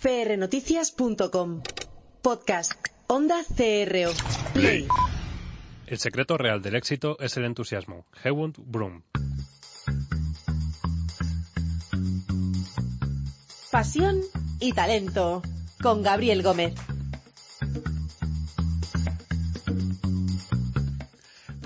prnoticias.com. Podcast. Onda CRO. Play. El secreto real del éxito es el entusiasmo. Hewund Broom. Pasión y talento. Con Gabriel Gómez.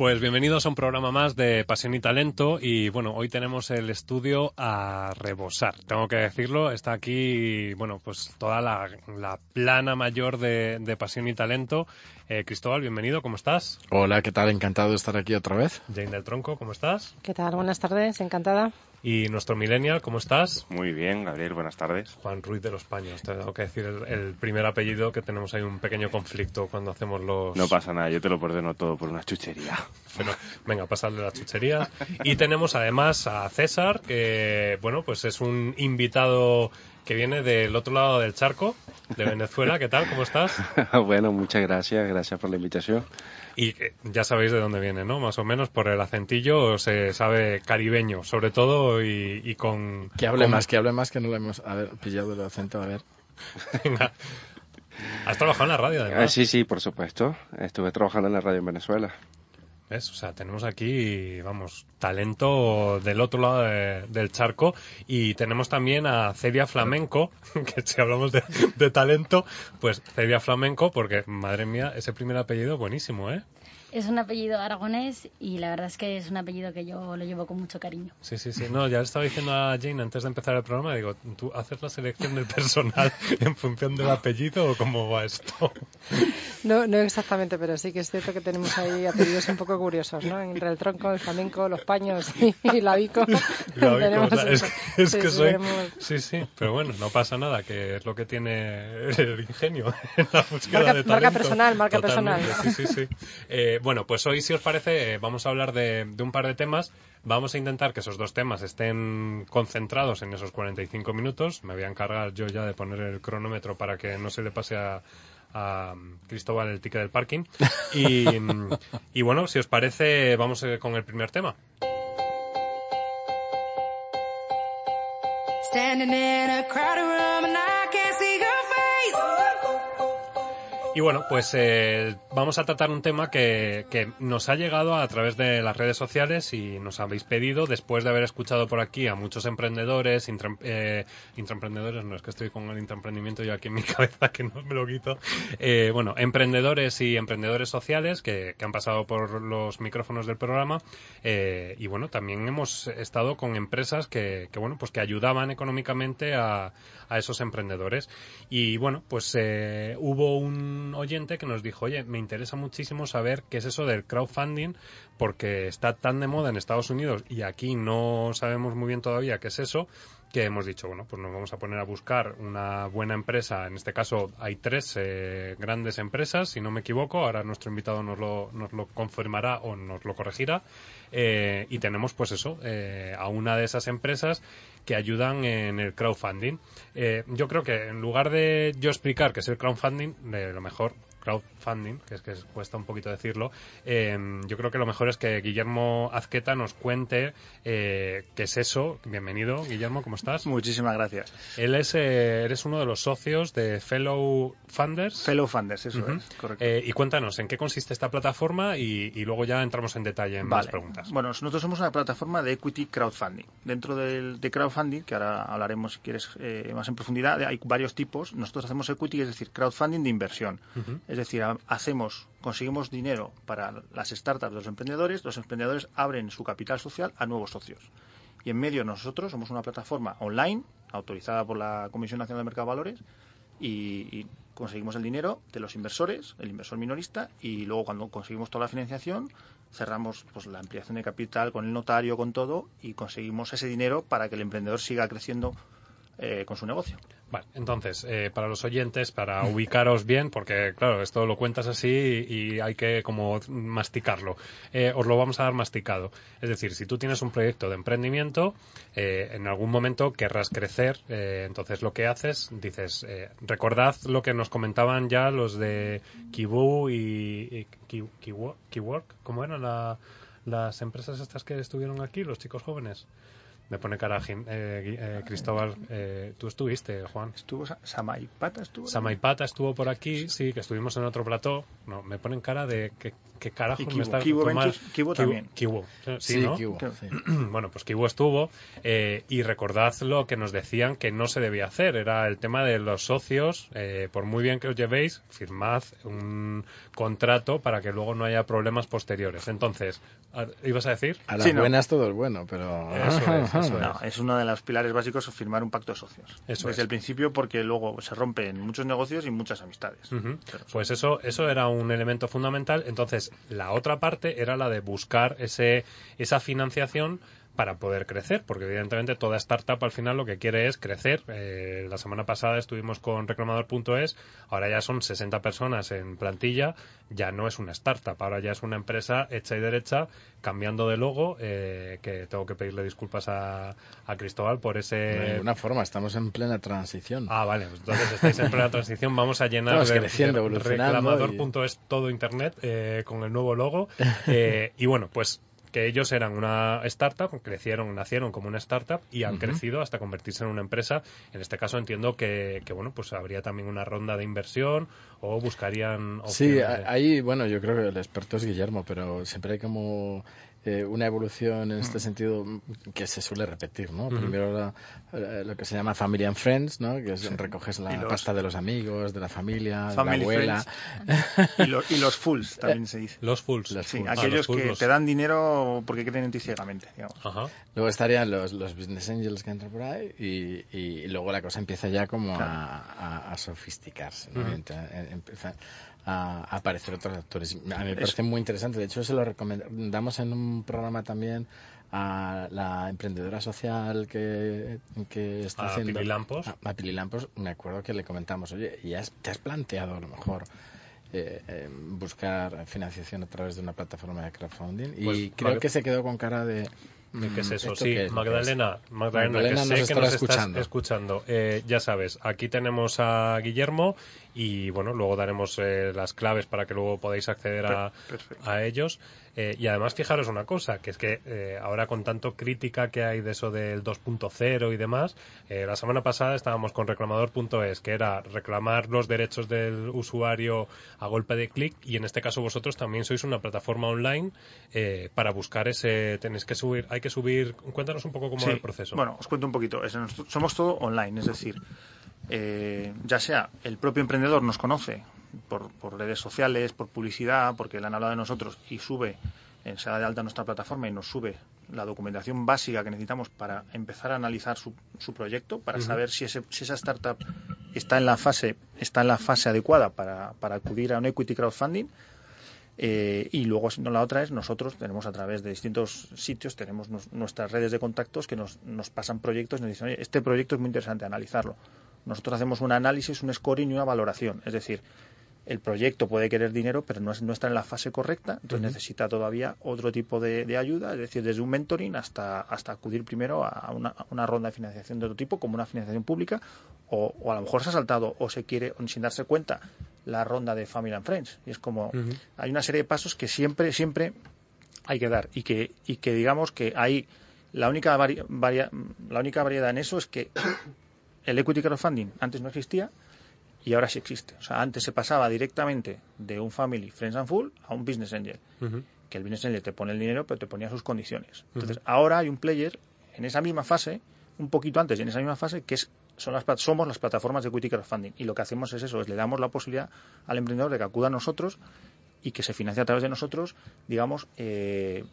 Pues bienvenidos a un programa más de Pasión y Talento y bueno, hoy tenemos el estudio a rebosar, tengo que decirlo, está aquí, bueno, pues toda la, la plana mayor de, de, Pasión y Talento. Eh, Cristóbal, bienvenido, ¿cómo estás? Hola, ¿qué tal? Encantado de estar aquí otra vez. Jane del Tronco, ¿cómo estás? ¿Qué tal? Buenas tardes, encantada. Y nuestro millennial, ¿cómo estás? Muy bien, Gabriel, buenas tardes. Juan Ruiz de los Paños, tengo que decir el, el, primer apellido que tenemos ahí un pequeño conflicto cuando hacemos los... No pasa nada, yo te lo perdeno todo por una chuchería. Bueno, venga, pasarle la chuchería. Y tenemos además a César, que, bueno, pues es un invitado que viene del otro lado del charco, de Venezuela. ¿Qué tal? ¿Cómo estás? bueno, muchas gracias, gracias por la invitación. Y ya sabéis de dónde viene, ¿no? Más o menos por el acentillo se sabe caribeño, sobre todo, y, y con... Que hable con... más, que hable más, que no lo hemos a ver, pillado el acento, a ver. Venga. ¿Has trabajado en la radio, además? Ah, sí, sí, por supuesto. Estuve trabajando en la radio en Venezuela. ¿Ves? O sea, tenemos aquí, vamos, talento del otro lado de, del charco y tenemos también a Celia Flamenco, que si hablamos de, de, talento, pues Celia Flamenco, porque madre mía, ese primer apellido buenísimo, ¿eh? Es un apellido aragonés y la verdad es que es un apellido que yo lo llevo con mucho cariño. Sí, sí, sí. No, ya le estaba diciendo a Jane antes de empezar el programa, digo, ¿tú haces la selección del personal en función del apellido o cómo va esto? No, no exactamente, pero sí que es cierto que tenemos ahí apellidos un poco curiosos, ¿no? Entre el tronco, el flamenco, los paños y, y la bico. La bico o sea, es, es sí, que sí, soy... Tenemos... Sí, sí, pero bueno, no pasa nada, que es lo que tiene el ingenio en la búsqueda marca, de talento. Marca personal, marca Totalmente, personal. Sí, sí, sí. Eh, bueno, pues hoy, si os parece, vamos a hablar de, de, un par de temas. Vamos a intentar que esos dos temas estén concentrados en esos 45 minutos. Me voy a encargar yo ya de poner el cronómetro para que no se le pase a, a Cristóbal el ticket del parking. Y, y bueno, si os parece, vamos con el primer tema. Standing in a crowded room and I Y bueno, pues eh, vamos a tratar un tema que, que, nos ha llegado a través de las redes sociales y nos habéis pedido después de haber escuchado por aquí a muchos emprendedores, intra, eh, intraemprendedores, no es que estoy con el intraemprendimiento yo aquí en mi cabeza que no me lo quito, eh, bueno, emprendedores y emprendedores sociales que, que, han pasado por los micrófonos del programa eh, y bueno, también hemos estado con empresas que, que bueno, pues que ayudaban económicamente a, a esos emprendedores. Y bueno, pues eh, hubo un oyente que nos dijo, oye, me interesa muchísimo saber qué es eso del crowdfunding, porque está tan de moda en Estados Unidos y aquí no sabemos muy bien todavía qué es eso, que hemos dicho, bueno, pues nos vamos a poner a buscar una buena empresa. En este caso hay tres eh, grandes empresas, si no me equivoco. Ahora nuestro invitado nos lo, nos lo confirmará o nos lo corregirá. Eh, y tenemos, pues eso, eh, a una de esas empresas que ayudan en el crowdfunding. Yo creo que en lugar de yo explicar qué es el crowdfunding, lo mejor crowdfunding, que es que cuesta un poquito decirlo, eh, yo creo que lo mejor es que Guillermo Azqueta nos cuente eh, qué es eso. Bienvenido, Guillermo, ¿cómo estás? Muchísimas gracias. Él es, eh, eres uno de los socios de Fellow Funders. Fellow Funders, eso uh -huh. es, correcto. y cuéntanos, ¿en qué consiste esta plataforma? Y, y luego ya entramos en detalle en vale. más preguntas. Bueno, nosotros somos una plataforma de equity crowdfunding. Dentro del, de crowdfunding, que ahora hablaremos si quieres más en profundidad, hay varios tipos. Nosotros hacemos equity, es decir, crowdfunding de inversión. Uh -huh. Es decir, hacemos, conseguimos dinero para las startups los emprendedores, los emprendedores abren su capital social a nuevos socios. Y en medio nosotros somos una plataforma online, autorizada por la Comisión Nacional de Mercado de Valores, y, y, conseguimos el dinero de los inversores, el inversor minorista, y luego cuando conseguimos toda la financiación, cerramos pues, la ampliación de capital con el notario, con todo, y conseguimos ese dinero para que el emprendedor siga creciendo eh, con su negocio. Vale, entonces, eh, para los oyentes, para ubicaros bien, porque claro, esto lo cuentas así y, y hay que como masticarlo, eh, os lo vamos a dar masticado. Es decir, si tú tienes un proyecto de emprendimiento, eh, en algún momento querrás crecer, eh, entonces lo que haces, dices, eh, recordad lo que nos comentaban ya los de Kibu y, y Kiwork, ¿cómo eran la, las empresas estas que estuvieron aquí, los chicos jóvenes? Me pone cara Jim- eh, eh, Cristóbal. eh, ¿Tú estuviste, Juan? Estuvo Sa- Samaipata, estuvo. Samaipata estuvo por aquí, sí, que estuvimos en otro plató. No, me ponen cara de que, que carajo me Kibo. está Kibo Ventures- Kibo también. Kibo, sí, Sí, ¿no? sí. bueno, pues Kibo estuvo eh, y recordad lo que nos decían que no se debía hacer, era el tema de los socios, eh, por muy bien que os llevéis, firmad un contrato para que luego no haya problemas posteriores. Entonces, ¿ibas a decir? A las Sí, no. buenas todo es bueno, pero... Eso es, eso No, es uno de los pilares básicos firmar un pacto de socios. Eso Desde es. el principio, porque luego se rompen muchos negocios y muchas amistades. Pues eso, eso era un elemento fundamental. Entonces, la otra parte era la de buscar ese, esa financiación para poder crecer, porque evidentemente toda startup al final lo que quiere es crecer. Eh, la semana pasada estuvimos con reclamador.es, ahora ya son 60 personas en plantilla, ya no es una startup, ahora ya es una empresa hecha y derecha, cambiando de logo, eh, que tengo que pedirle disculpas a, a Cristóbal por De ese... ninguna forma, estamos en plena transición. Ah, vale, pues entonces estáis en plena transición. Vamos a llenar de- de reclamador.es todo internet eh, con el nuevo logo. Eh, y bueno, pues que ellos eran una startup, crecieron, nacieron como una startup y han crecido hasta convertirse en una empresa. En este caso entiendo que, que, bueno, pues habría también una ronda de inversión o buscarían Sí, de- ahí, bueno, yo creo que el experto es Guillermo, pero siempre hay como eh, una evolución en este sentido mm, que se suele repetir, ¿no? Primero la- eh, lo que se llama Family and Friends, ¿no? Que es, recoges la los- pasta de los amigos, de la familia, de Family la abuela. y, lo- y los fools también se dice. Los Sí, fools. Ah, aquellos los fools, que te dan dinero porque creen en ti ciegamente, digamos. Ajá. Luego estarían los, los business angels que entran por ahí y, y luego la cosa empieza ya como a, a- a sofisticarse, ¿no? Empieza a, a aparecer otros actores. A mí me parece muy interesante. De hecho, se lo recomendamos en un programa también a la emprendedora social que, que está A haciendo... Pili Lampos. A, a Pili Lampos, me acuerdo que le comentamos, oye, ¿y has- te has planteado a lo mejor eh, eh, buscar financiación a través de una plataforma de crowdfunding? Y Pues, creo vale. que se quedó con cara de... ¿De ¿Qué es mm, eso? ¿esto Sí, qué es? Magdalena, Magdalena, Magdalena que nos sé que nos estás escuchando. Eh, ya sabes, aquí tenemos a Guillermo y bueno, luego daremos eh, las claves para que luego podáis acceder a, a ellos. Eh, y además, fijaros una cosa, que es que eh, ahora con tanto crítica que hay de eso del 2.0 y demás, eh, la semana pasada estábamos con reclamador.es, que era reclamar los derechos del usuario a golpe de clic, y en este caso vosotros también sois una plataforma online eh, para buscar ese. Tenéis que subir, hay que subir. Cuéntanos un poco cómo Sí, va el proceso. Bueno, os cuento un poquito. Es- somos todo online, es decir, ya sea el propio emprendedor nos conoce por, por redes sociales, por publicidad, porque le han hablado de nosotros y sube, se da de alta en nuestra plataforma y nos sube la documentación básica que necesitamos para empezar a analizar su, su proyecto, para saber si, ese- si esa startup está en la fase, está en la fase adecuada para, para acudir a un equity crowdfunding. Eh, y luego, si no, la otra es nosotros tenemos a través de distintos sitios, tenemos nos- nuestras redes de contactos que nos, nos pasan proyectos y nos dicen, oye, este proyecto es muy interesante, analizarlo. Nosotros hacemos un análisis, un scoring y una valoración. Es decir, el proyecto puede querer dinero, pero no, es- no está en la fase correcta, entonces necesita todavía otro tipo de, de ayuda, es decir, desde un mentoring hasta, hasta acudir primero a una, a una ronda de financiación de otro tipo, como una financiación pública, o, o a lo mejor se ha saltado o se quiere, sin darse cuenta, la ronda de Family and Friends. Y es como, hay una serie de pasos que siempre, siempre hay que dar y que, y que digamos que hay la única, vari- varia- la única variedad en eso es que el equity crowdfunding antes no existía y ahora sí existe. O sea, antes se pasaba directamente de un family, friends and full, a un business angel. Que el business angel te pone el dinero, pero te ponía sus condiciones. Entonces, ahora hay un player en esa misma fase, un poquito antes y en esa misma fase, que es son las, somos las plataformas de equity crowdfunding. Y lo que hacemos es eso, es le damos la posibilidad al emprendedor de que acuda a nosotros y que se financie a través de nosotros, digamos, eh,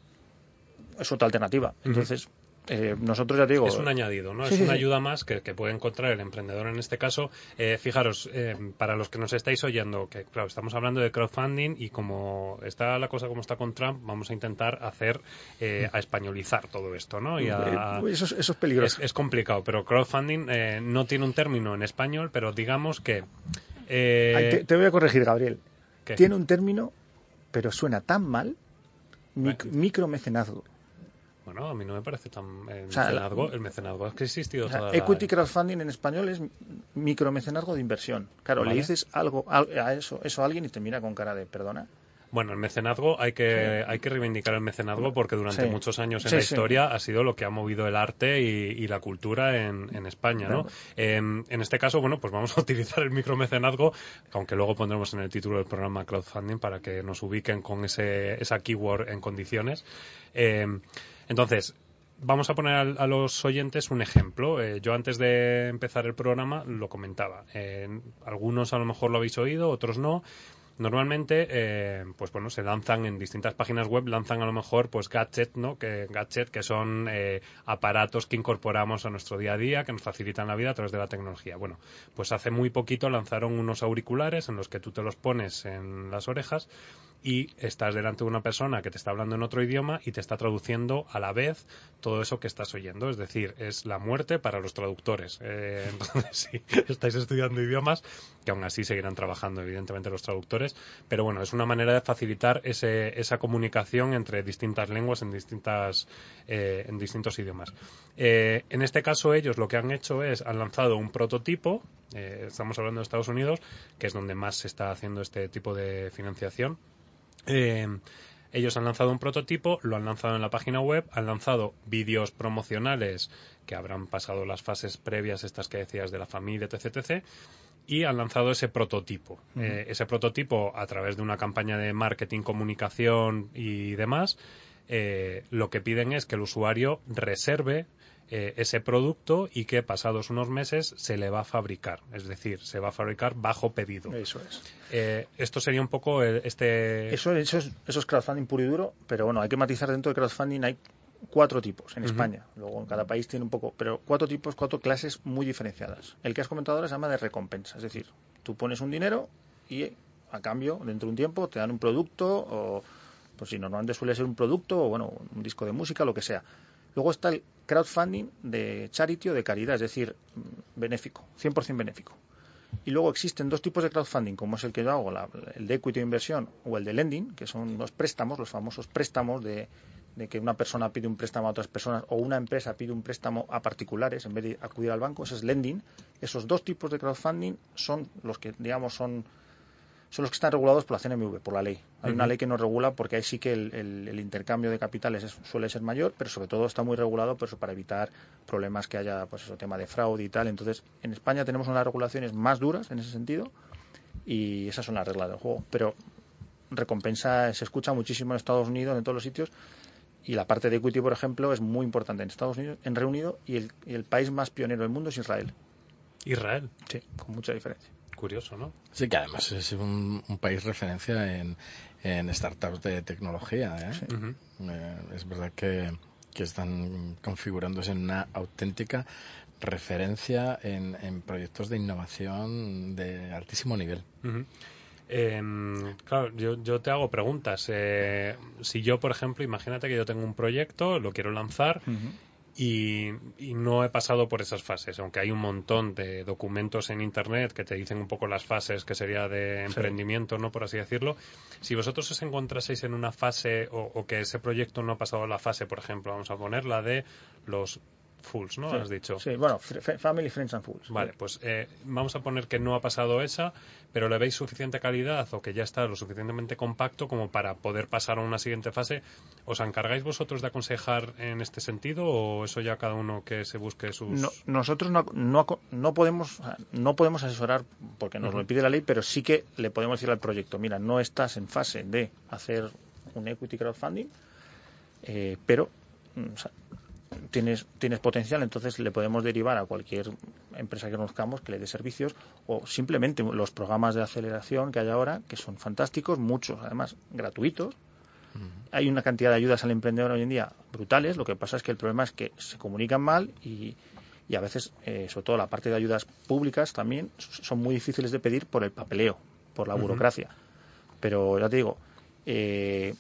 es otra alternativa. Entonces, eh, nosotros ya te digo... Es un añadido, ¿no? Sí, es una sí. ayuda más que, que puede encontrar el emprendedor en este caso. Eh, fijaros, eh, para los que nos estáis oyendo, que claro, estamos hablando de crowdfunding y como está la cosa como está con Trump, vamos a intentar hacer, a españolizar todo esto, ¿no? Y a- eso, es- eso es peligroso. es, es complicado, pero crowdfunding no tiene un término en español, pero digamos que... Ay, te, te voy a corregir, Gabriel. ¿qué? Tiene un término, pero suena tan mal, mic- micromecenazgo. Bueno, a mí no me parece tan... El, O sea, la- mecenazgo, el mecenazgo es que ha existido O sea, toda la- equity crowdfunding en español es micromecenazgo de inversión. Claro, Vale. le dices algo a, a eso, eso a alguien y te mira con cara de perdona. Bueno, el mecenazgo hay que, hay que reivindicar el mecenazgo porque durante Sí. muchos años en Sí, la historia ha sido lo que ha movido el arte y, y la cultura en, en España, ¿no? Em, en este caso, bueno, pues vamos a utilizar el micromecenazgo, aunque luego pondremos en el título del programa crowdfunding para que nos ubiquen con ese, esa keyword en condiciones. Em, entonces, vamos a poner a, los oyentes un ejemplo. Eh, yo antes de empezar el programa lo comentaba. Eh, algunos a lo mejor lo habéis oído, otros no. Normalmente, eh, pues bueno, se lanzan en distintas páginas web, lanzan a lo mejor pues gadget, ¿no? Que gadget que son eh, aparatos que incorporamos a nuestro día a día, que nos facilitan la vida a través de la tecnología. Bueno, pues hace muy poquito lanzaron unos auriculares en los que tú te los pones en las orejas y estás delante de una persona que te está hablando en otro idioma y te está traduciendo a la vez todo eso que estás oyendo. Es decir, es la muerte para los traductores. Eh, entonces, si estáis estudiando idiomas, que aún así seguirán trabajando, evidentemente, los traductores, pero bueno, es una manera de facilitar ese, esa comunicación entre distintas lenguas en, distintas, eh, en distintos idiomas. Eh, en este caso, ellos lo que han hecho es, han lanzado un prototipo, eh, estamos hablando de Estados Unidos, que es donde más se está haciendo este tipo de financiación. Eh, ellos han lanzado un prototipo, lo han lanzado en la página web, han lanzado vídeos promocionales que habrán pasado las fases previas, estas que decías de la familia, etc. etc, y han lanzado ese prototipo. Eh, ese prototipo, a través de una campaña de marketing, comunicación y demás, eh, lo que piden es que el usuario reserve eh, ese producto y que pasados unos meses se le va a fabricar. Es decir, se va a fabricar bajo pedido. Eso es. Eh, esto sería un poco el- este... Eso, eso, es, eso es crowdfunding puro y duro, pero bueno, hay que matizar dentro de crowdfunding hay cuatro tipos en. España. Luego en cada país tiene un poco, pero cuatro tipos, cuatro clases muy diferenciadas. El que has comentado ahora se llama de recompensa, es decir, tú pones un dinero y a cambio, dentro de un tiempo, te dan un producto o, pues si normalmente suele ser un producto o bueno, un disco de música, lo que sea. Luego está el crowdfunding de charity o de caridad, es decir, benéfico, 100% benéfico. Y luego existen dos tipos de crowdfunding, como es el que yo hago, la- el de equity inversión o el de lending, que son los préstamos, los famosos préstamos de, de que una persona pide un préstamo a otras personas o una empresa pide un préstamo a particulares en vez de acudir al banco, ese es lending. Esos dos tipos de crowdfunding son los que, digamos, son, son los que están regulados por la CNMV, por la ley. Hay una ley que nos regula porque ahí sí que el, el- el intercambio de capitales es- suele ser mayor, pero sobre todo está muy regulado pues, para evitar problemas que haya, pues eso, tema de fraude y tal. Entonces, en España tenemos unas regulaciones más duras en ese sentido y esas son las reglas del juego. Pero recompensa se escucha muchísimo en Estados Unidos, en todos los sitios. Y la parte de equity, por ejemplo, es muy importante en Estados Unidos, en Reino Unido, y el, y el país más pionero del mundo es Israel. Israel. Sí, con mucha diferencia. Curioso, ¿no? Sí, que además es un, un país referencia en, en startups de tecnología. ¿eh? Eh, es verdad que, que están configurándose en una auténtica referencia en, en proyectos de innovación de altísimo nivel. Em, claro, yo, yo te hago preguntas. Eh, si yo, por ejemplo, imagínate que yo tengo un proyecto, lo quiero lanzar y, y no he pasado por esas fases, aunque hay un montón de documentos en Internet que te dicen un poco las fases que sería de emprendimiento, ¿no? Por así decirlo. Si vosotros os encontraseis en una fase o, o que ese proyecto no ha pasado la fase, por ejemplo, vamos a poner la de los fulls, ¿no? Sí, Has dicho. Sí, bueno, Family, Friends and Fools. Vale, pues eh, vamos a poner que no ha pasado esa, pero le veis suficiente calidad o que ya está lo suficientemente compacto como para poder pasar a una siguiente fase. ¿Os encargáis vosotros de aconsejar en este sentido o eso ya cada uno que se busque sus... No- nosotros no, no, no podemos no podemos asesorar porque nos lo pide la ley, pero sí que le podemos decir al proyecto, mira, no estás en fase de hacer un equity crowdfunding, eh, pero mm, o sea, tienes tienes potencial, entonces le podemos derivar a cualquier empresa que conozcamos que le dé servicios o simplemente los programas de aceleración que hay ahora, que son fantásticos, muchos además gratuitos, hay una cantidad de ayudas al emprendedor hoy en día brutales. Lo que pasa es que el problema es que se comunican mal y, y a veces, eh, sobre todo la parte de ayudas públicas también, son muy difíciles de pedir por el papeleo, por la burocracia. Pero ya te digo, eh,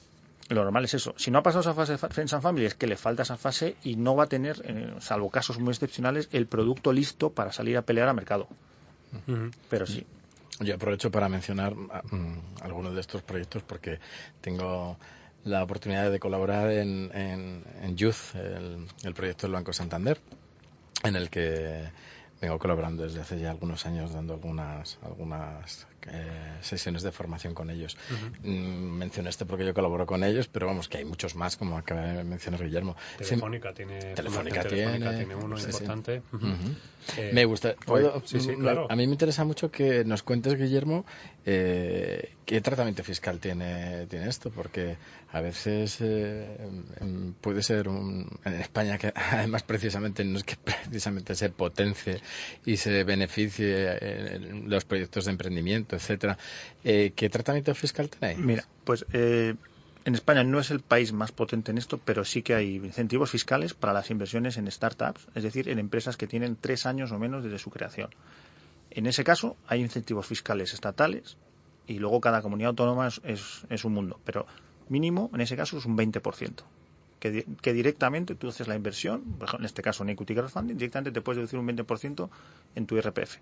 lo normal es eso. Si no ha pasado esa fase de Friends and Family, es que le falta esa fase y no va a tener, eh, salvo casos muy excepcionales, el producto listo para salir a pelear a mercado. Pero sí. Yo aprovecho para mencionar mm, algunos de estos proyectos porque tengo la oportunidad de colaborar en, en, en Youth, el, el proyecto del Banco Santander, en el que vengo colaborando desde hace ya algunos años dando algunas algunas eh, sesiones de formación con ellos. Mm, mencioné este porque yo colaboro con ellos, pero vamos, que hay muchos más, como acaba de mencionar Guillermo. Telefónica tiene, Telefónica tiene, uno importante. Eh, me gusta. A mí me interesa mucho que nos cuentes, Guillermo, eh, qué tratamiento fiscal tiene, tiene esto, porque a veces puede ser un, en España que además precisamente no es que precisamente se potencie y se beneficie en los proyectos de emprendimiento etcétera. Eh, ¿Qué tratamiento fiscal tenéis? Mira, pues eh, en España no es el país más potente en esto, pero sí que hay incentivos fiscales para las inversiones en startups, es decir, en empresas que tienen tres años o menos desde su creación. En ese caso, hay incentivos fiscales estatales y luego cada comunidad autónoma es, un mundo, pero mínimo en ese caso es un 20%. Que, que, directamente tú haces la inversión, en este caso en Equity Crowdfunding, directamente te puedes deducir un 20% en tu IRPF.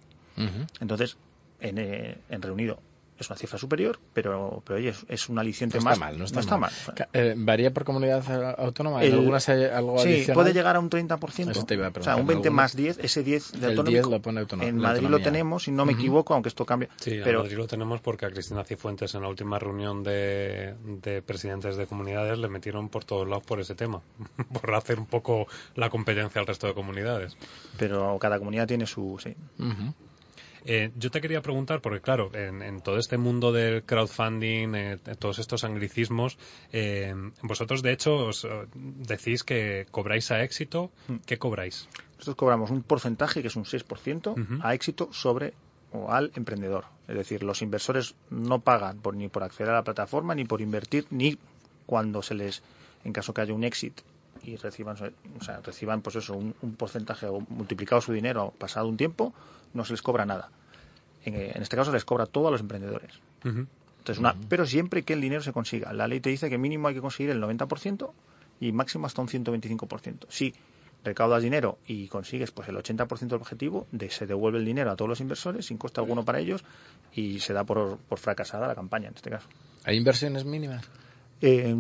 Entonces, en, eh, en Reunido es una cifra superior, pero, pero oye, es, un aliciente no más. Está mal, no está, mal. Eh, ¿Varía por comunidad autónoma? ¿En algunas hay algo sí, adicional? puede llegar a un 30%. o sea, un 20 más 10, ese 10 de autónomo. lo pone En Madrid lo tenemos, si no me equivoco, aunque esto cambie. Sí, pero... en Madrid lo tenemos porque a Cristina Cifuentes en la última reunión de, de presidentes de comunidades le metieron por todos lados por ese tema, por hacer un poco la competencia al resto de comunidades. Pero cada comunidad tiene su... Sí. Eh, yo te quería preguntar, porque claro, en, todo este mundo del crowdfunding, eh, todos estos anglicismos, eh, vosotros de hecho os, decís que cobráis a éxito. Mm. ¿Qué cobráis? Nosotros cobramos un porcentaje, que es un 6%, a éxito sobre o al emprendedor. Es decir, los inversores no pagan por, ni por acceder a la plataforma, ni por invertir, ni cuando se les, en caso que haya un éxito y reciban, o sea, reciban pues eso, un, porcentaje o multiplicado su dinero pasado un tiempo, no se les cobra nada. En, este caso se les cobra todo a los emprendedores. Entonces, una, Pero siempre que el dinero se consiga. La ley te dice que mínimo hay que conseguir el 90% y máximo hasta un 125%. Si recaudas dinero y consigues pues el 80% del objetivo, de, se devuelve el dinero a todos los inversores sin coste alguno para ellos y se da por, por fracasada la campaña en este caso. ¿Hay inversiones mínimas? Eh,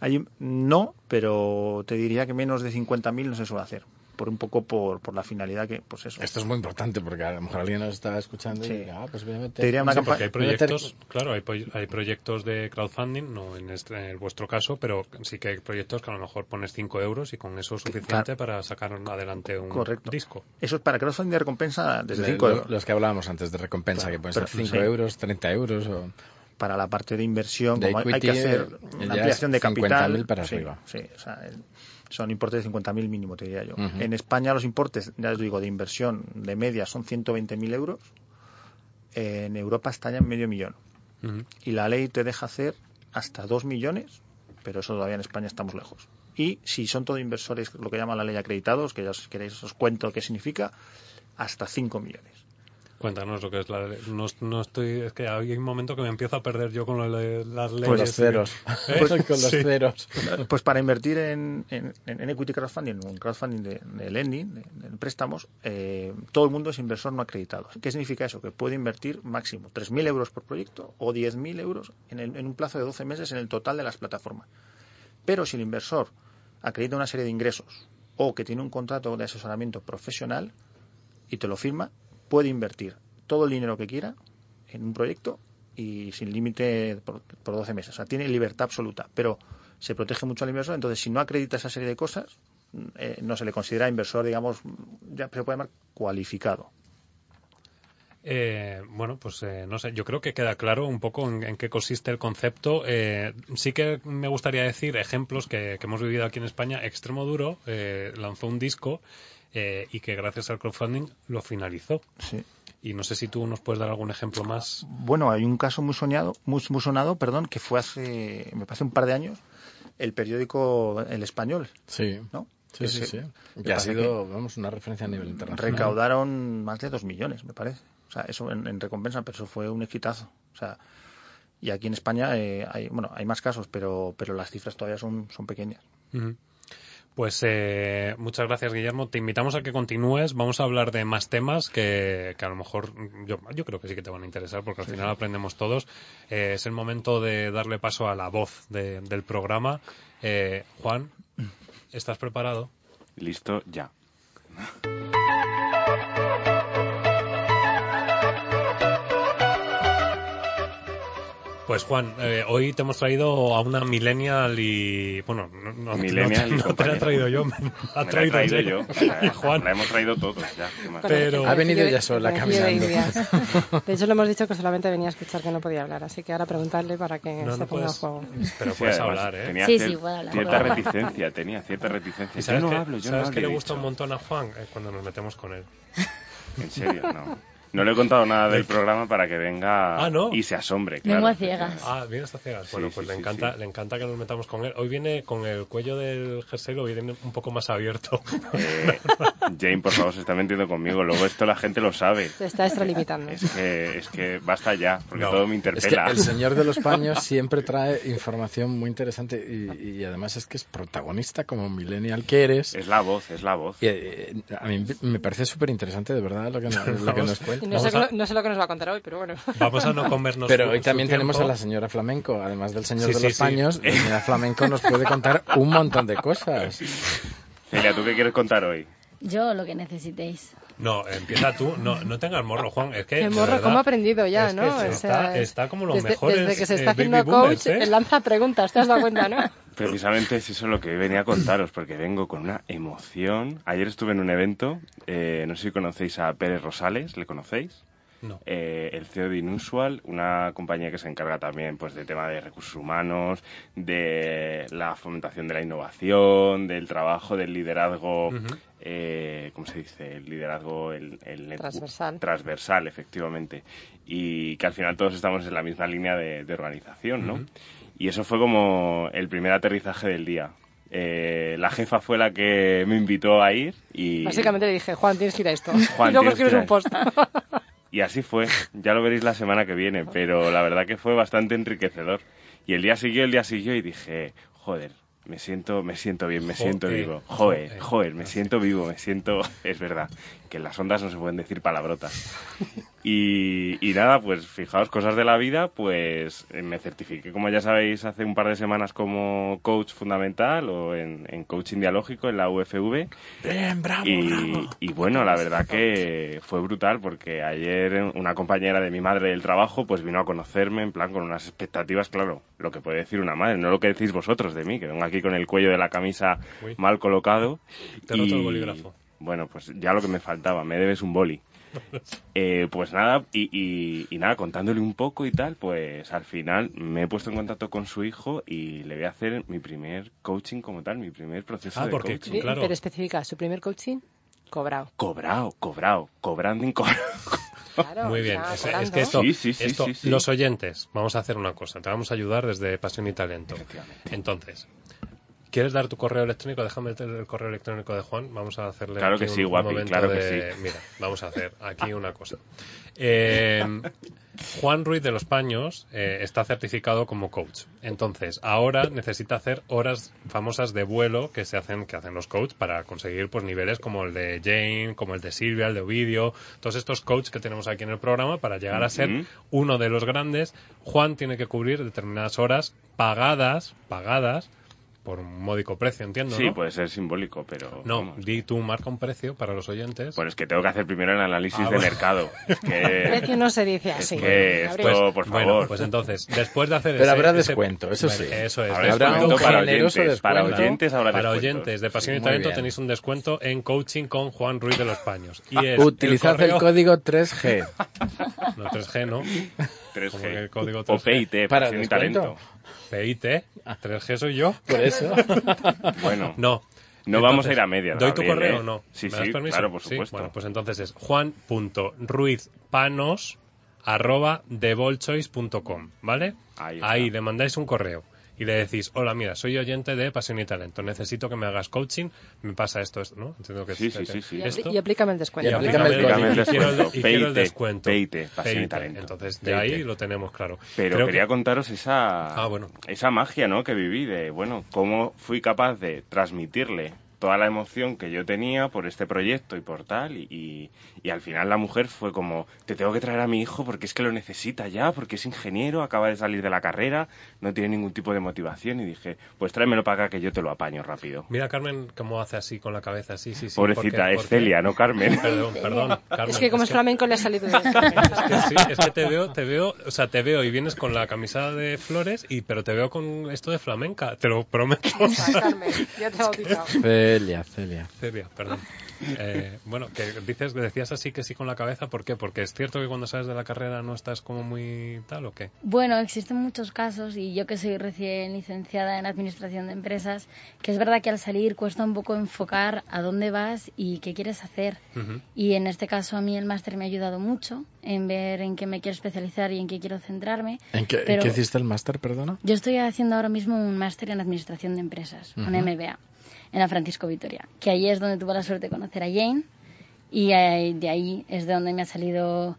hay, no, pero te diría que menos de 50.000 no se suele hacer por un poco por, por la finalidad que pues eso. Esto es muy importante porque a lo mejor alguien nos está escuchando y dice, ah pues voy a meter diría una porque hay proyectos claro hay, hay proyectos de crowdfunding no en, este, en vuestro caso pero sí que hay proyectos que a lo mejor pones 5 euros y con eso es suficiente para sacar adelante un disco. Eso es para crowdfunding de recompensa desde 5 euros. los que hablábamos antes de recompensa que pueden ser 5 euros 30 euros o para la parte de inversión, como hay que hacer una ampliación de capital. para arriba. Sí, o sea, son importes de 50.000 mínimo, te diría yo. En España los importes, ya les digo, de inversión de media son 120.000 euros. En Europa está ya en medio millón. Y la ley te deja hacer hasta 2 millones, pero eso todavía en España estamos lejos. Y si son todos inversores, lo que llama la ley acreditados, que ya os queréis os cuento qué significa, hasta 5 millones. Cuéntanos lo que es la no, no, estoy es que hay un momento que me empiezo a perder yo con las leyes. Con los ceros. Pues, con los ceros. Pues para invertir en, en, equity crowdfunding, en crowdfunding de, lending, de, préstamos, eh, todo el mundo es inversor no acreditado. ¿Qué significa eso? Que puede invertir máximo 3.000 euros por proyecto o 10.000 euros en, en un plazo de 12 meses en el total de las plataformas. Pero si el inversor acredita una serie de ingresos o que tiene un contrato de asesoramiento profesional y te lo firma, puede invertir todo el dinero que quiera en un proyecto y sin límite por, 12 meses. O sea, tiene libertad absoluta, pero se protege mucho al inversor. Entonces, si no acredita esa serie de cosas, eh, no se le considera inversor, digamos, ya se puede llamar cualificado. Eh, bueno, pues eh, no sé, yo creo que queda claro un poco en, qué consiste el concepto. sí que me gustaría decir ejemplos que, que, hemos vivido aquí en España. Extremo Duro lanzó un disco eh, y que gracias al crowdfunding lo finalizó. Sí. Y no sé si tú nos puedes dar algún ejemplo más. Bueno, hay un caso muy soñado, muy, sonado, perdón, que fue hace, me parece un par de años, el periódico El Español. Sí. ¿no? Sí, sí, sí. Que ha sido, vamos, una referencia a nivel internacional. Recaudaron más de dos millones, me parece. O sea, eso en, recompensa, pero eso fue un exitazo. O sea, y aquí en España eh, hay, bueno, hay más casos, pero, pero las cifras todavía son, son pequeñas. Pues eh, muchas gracias, Guillermo. Te invitamos a que continúes. Vamos a hablar de más temas que, a lo mejor yo, yo, creo que sí que te van a interesar porque al final aprendemos todos. Eh, es el momento de darle paso a la voz del programa. Eh, Juan, ¿estás preparado? Listo, ya. Pues Juan, eh, hoy te hemos traído a una millennial y bueno, no, no, millennial no, te la he traído yo, me, ha traído, traído yo. Juan. La hemos traído todos ya. Pero... Ha venido ya sola caminando. De hecho le hemos dicho que solamente venía a escuchar que no podía hablar, así que ahora preguntarle para que se ponga a juego. Pero puedes sí, hablar, ¿eh? Tenía sí, sí, puedo hablar. Cierta reticencia, tenía cierta reticencia. ¿Sabes yo no que, hablo, yo ¿sabes no que le gusta un montón a Juan? Eh, cuando nos metemos con él. En serio, no. No le he contado nada del programa para que venga ah, ¿no? y se asombre. Claro. Vengo a ciegas. Ah, viene hasta ciegas. Bueno, Sí, pues sí, le sí, encanta, sí. le encanta que nos metamos con él. Hoy viene con el cuello del jersey, lo viene un poco más abierto. Eh, Jane, por favor, se está metiendo conmigo. Luego esto la gente lo sabe. Se está extralimitando. Es que, es que basta ya, porque No. todo me Es que interpela. el señor de los paños siempre trae información muy interesante y, y además es que es protagonista como millennial que eres. Es la voz, es la voz. Y, eh, a mí me parece súper interesante, de verdad, lo que, nos- lo que nos Y no sé, Vamos a- no sé lo que nos va a contar hoy, pero bueno. Vamos a no comernos Pero su- hoy su también tenemos a la señora Flamenco, además del señor Sí, de sí, los sí. paños, la señora Flamenco nos puede contar un montón de cosas. Celia, ¿tú qué quieres contar hoy? Yo lo que necesitéis. No, empieza tú. No, no tengas morro, Juan. Es que, de morro, verdad, cómo ha aprendido ya, es ¿no? O está, sea, está como los desde, mejores desde que se eh, está haciendo baby coach, boomers, ¿eh? lanza preguntas, ¿te has dado cuenta, no? Precisamente es eso lo que venía a contaros, porque vengo con una emoción. Ayer estuve en un evento, eh, no sé si conocéis a Pérez Rosales, ¿le conocéis? No. Eh, el CEO de Inusual, una compañía que se encarga también pues de tema de recursos humanos, de la fomentación de la innovación, del trabajo, del liderazgo, eh, ¿cómo se dice? El liderazgo el, Transversal. transversal, efectivamente. Y que al final todos estamos en la misma línea de, de organización, ¿no? Y eso fue como el primer aterrizaje del día. Eh, la jefa fue la que me invitó a ir y... Básicamente le dije, Juan, tienes que ir a esto. Juan, y luego escribes un post. Y así fue. Ya lo veréis la semana que viene, pero la verdad que fue bastante enriquecedor. Y el día siguió, el día siguió y dije, joder, me siento, me siento bien, me siento vivo. Joder, joder. me siento vivo, me siento... Es verdad, que en las ondas no se pueden decir palabrotas. Y, y nada, pues fijaos, cosas de la vida, pues eh, me certifiqué, como ya sabéis, hace un par de semanas como coach fundamental o en, en coaching dialógico en la UFV. Bien, bravo, Y, y bueno, la verdad que fue brutal porque ayer una compañera de mi madre del trabajo pues vino a conocerme en plan con unas expectativas, claro, lo que puede decir una madre, no lo que decís vosotros de mí, que vengo aquí con el cuello de la camisa Uy. mal colocado. Te he roto el y- bolígrafo. Bueno, pues ya lo que me faltaba, me debes un boli. Eh, pues nada, y, y- y nada, contándole un poco y tal, pues al final me he puesto en contacto con su hijo y le voy a hacer mi primer coaching como tal, mi primer proceso Ah, de porque- coaching. Claro. Pero especifica, su primer coaching, cobrado. Cobrado, cobrado, cobranding cobrado. Claro, Muy bien, es, que esto, Sí, sí, sí, esto- sí, sí. los oyentes, vamos a hacer una cosa, te vamos a ayudar desde Pasión y Talento. Entonces, ¿quieres dar tu correo electrónico? Déjame el, correo electrónico de Juan, vamos a hacerle Claro aquí que un- sí, guapi, claro que sí. Mira, vamos a hacer aquí una cosa. Eh, Juan Ruiz de los Paños eh, está certificado como coach. Entonces, ahora necesita hacer horas famosas de vuelo que se hacen, que hacen los coaches para conseguir pues niveles como el de Jane, como el de Silvia, el de Ovidio, todos estos coaches que tenemos aquí en el programa para llegar a ser uno de los grandes. Juan tiene que cubrir determinadas horas pagadas, pagadas por un módico precio, entiendo, Sí, ¿no? puede ser simbólico, pero... no, vamos. di tú marca un precio para los oyentes. Bueno, es que tengo que hacer primero el análisis Ah, de bueno. mercado. Es Precio que... no se dice Es así. que Gabriel. esto, por Bueno, favor. pues entonces, después de hacer Pero ese- habrá ese- descuento, eso sí. Eso es. Habrá descuento un para oyentes, para descuento. oyentes habrá Para oyentes de Pasión y Muy Talento bien. tenéis un descuento en coaching con Juan Ruiz de los Paños. Y es Utilizad el, correo- código 3G. No, 3G, ¿no? 3G. Como que el código O 3G. PIT, Para Pasión y talento. PIT, 3G soy yo. Por eso. Bueno, No. no vamos a ir a media. ¿Doy tu correo ¿eh? o no? Sí, ¿Me das sí, permiso? claro, por Sí, supuesto. Bueno, pues entonces es juan.ruizpanos arroba devolchoice.com, ¿vale? Ahí está. le mandáis un correo y le decís, hola, mira, soy oyente de Pasión y Talento, necesito que me hagas coaching, me pasa esto, esto, ¿no? Entiendo que Sí, es- sí, sí, sí. Y, esto. y aplícame el descuento. Y Y aplícame el aplícame código. y quiero el- descuento. peite, pasión y talento. Entonces, de Peite. ahí lo tenemos claro. Pero Creo quería que- contaros esa, Ah, bueno. esa magia ¿no? que viví de, bueno, cómo fui capaz de transmitirle toda la emoción que yo tenía por este proyecto y por tal, y, y, al final la mujer fue como, te tengo que traer a mi hijo porque es que lo necesita ya, porque es ingeniero, acaba de salir de la carrera, no tiene ningún tipo de motivación, y dije, pues tráemelo para acá que yo te lo apaño rápido. Mira Carmen cómo hace así con la cabeza, sí, sí, sí. Pobrecita, es Celia, no Carmen. Perdón, perdón, Carmen. Es que como es, flamenco le ha salido bien. es que sí, es que te veo, te veo, o sea, te veo y vienes con la camisa de flores, y pero te veo con esto de flamenca, te lo prometo. Carmen, ya te he bautizado. Celia, Celia. Celia, perdón. Eh, bueno, que dices, decías así que sí con la cabeza, ¿por qué? Porque es cierto que cuando sales de la carrera no estás como muy tal o qué? Bueno, existen muchos casos y yo que soy recién licenciada en administración de empresas, que es verdad que al salir cuesta un poco enfocar a dónde vas y qué quieres hacer. Y en este caso a mí el máster me ha ayudado mucho en ver en qué me quiero especializar y en qué quiero centrarme. ¿En qué, hiciste el máster, perdona? Yo estoy haciendo ahora mismo un máster en administración de empresas, un MBA en la Francisco Vitoria, que ahí es donde tuve la suerte de conocer a Jane y de ahí es de donde me ha salido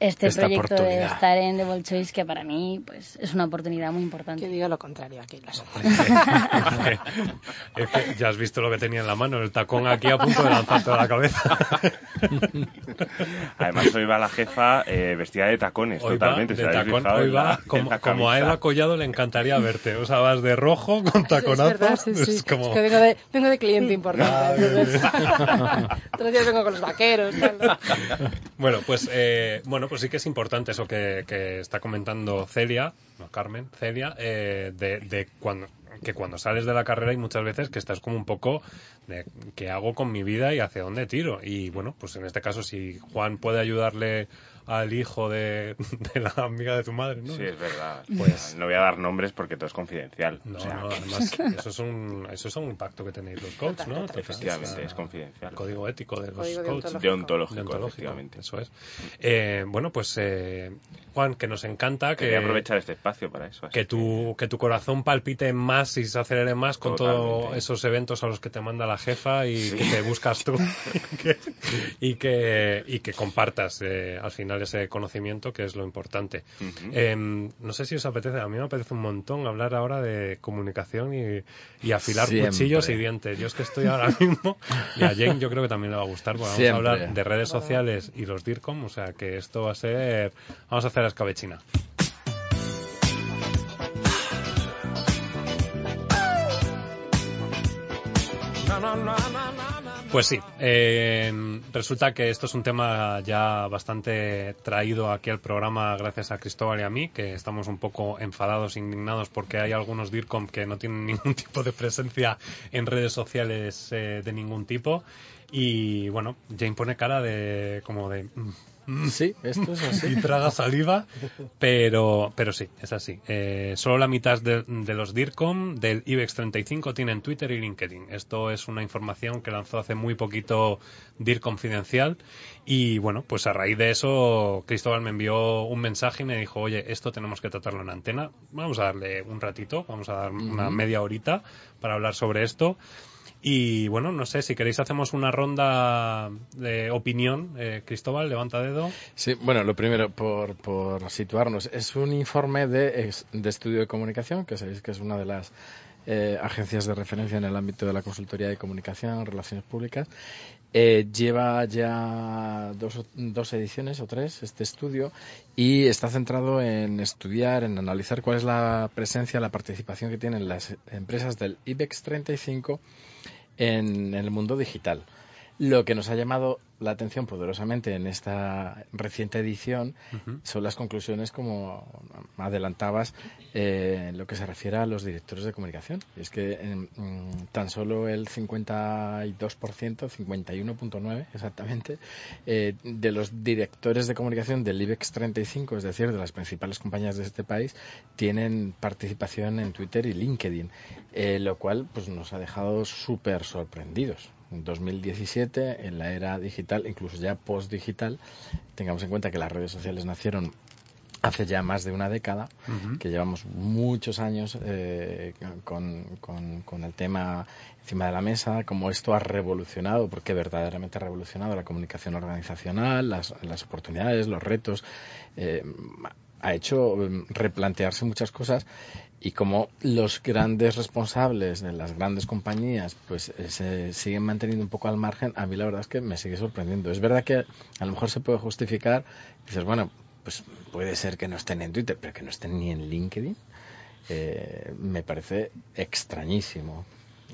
este proyecto de estar en The Ball Choice que para mí pues es una oportunidad muy importante. Que diga lo contrario aquí. ya has visto lo que tenía en la mano, el tacón aquí a punto de lanzar toda la cabeza. Además hoy va la jefa eh, vestida de tacones, totalmente. de tacón, hoy va, como, a Eva Collado le encantaría verte. O sea, vas de rojo con taconazos. Es, como... que vengo de, vengo de cliente importante. Otros días vengo con los vaqueros. Bueno, pues eh, bueno, pues sí que es importante eso que, está comentando Celia, no Carmen, Celia, eh, de, cuando que cuando sales de la carrera hay muchas veces que estás como un poco de qué hago con mi vida y hacia dónde tiro. Y bueno, pues en este caso si Juan puede ayudarle al hijo de, la amiga de tu madre, ¿no? Sí, es verdad. Pues no voy a dar nombres porque todo es confidencial. No, no, además, eso es, un, eso es un pacto que tenéis los coaches, ¿no? efectivamente, es confidencial. código ético de los coaches. Deontológico, efectivamente. Eso es. Eh, bueno, pues eh, Juan, que nos encanta que... aprovechar este espacio para eso. que, tu, que tu corazón palpite más y se acelere más con todos esos eventos a los que te manda la jefa y que te buscas tú y, que, y que compartas eh, al final ese conocimiento que es lo importante. Em, no sé si os apetece, a mí me apetece un montón hablar ahora de comunicación y, afilar cuchillos y dientes. Yo es que estoy ahora mismo, y a Jane yo creo que también le va a gustar, porque vamos a hablar de redes sociales y los DIRCOM, o sea que esto va a ser, vamos a hacer la escabechina. Pues sí, eh, resulta que esto es un tema ya bastante traído aquí al programa gracias a Cristóbal y a mí, que estamos un poco enfadados, indignados porque hay algunos DIRCOM que no tienen ningún tipo de presencia en redes sociales eh, de ningún tipo. Y bueno, Jane pone cara de como de mm, Sí, esto es así. y traga saliva, pero, pero sí, es así. Eh, solo la mitad de, los DIRCOM del IBEX 35 tienen Twitter y LinkedIn. Esto es una información que lanzó hace muy poquito DIR Confidencial y bueno, pues a raíz de eso Cristóbal me envió un mensaje y me dijo, oye, esto tenemos que tratarlo en antena. Vamos a darle un ratito, vamos a dar una media horita para hablar sobre esto. Y bueno, no sé, si queréis hacemos una ronda de opinión. Eh, Cristóbal, levanta dedo. Sí, bueno, lo primero, por, por situarnos, es un informe de, de estudio de comunicación, que sabéis que es una de las eh, agencias de referencia en el ámbito de la consultoría de comunicación, relaciones públicas. Eh, lleva ya dos, dos, ediciones o tres este estudio y está centrado en estudiar, en analizar cuál es la presencia, la participación que tienen las empresas del IBEX 35 en el mundo digital. Lo que nos ha llamado la atención poderosamente en esta reciente edición son las conclusiones, como adelantabas, eh, en lo que se refiere a los directores de comunicación. Es que mm, tan solo el 52%, 51.9 exactamente, eh, de los directores de comunicación del IBEX 35, es decir, de las principales compañías de este país, tienen participación en Twitter y LinkedIn, eh, lo cual pues nos ha dejado súper sorprendidos en 2017, en la era digital, incluso ya post-digital, tengamos en cuenta que las redes sociales nacieron hace ya más de una década, que llevamos muchos años eh, con, con, el tema encima de la mesa, como esto ha revolucionado, porque verdaderamente ha revolucionado la comunicación organizacional, las, las oportunidades, los retos. Eh, ha hecho em, replantearse muchas cosas y como los grandes responsables de las grandes compañías pues eh, se siguen manteniendo un poco al margen, a mí la verdad es que me sigue sorprendiendo. Es verdad que a lo mejor se puede justificar, dices, bueno, pues puede ser que no estén en Twitter, pero que no estén ni en LinkedIn. Eh, me parece extrañísimo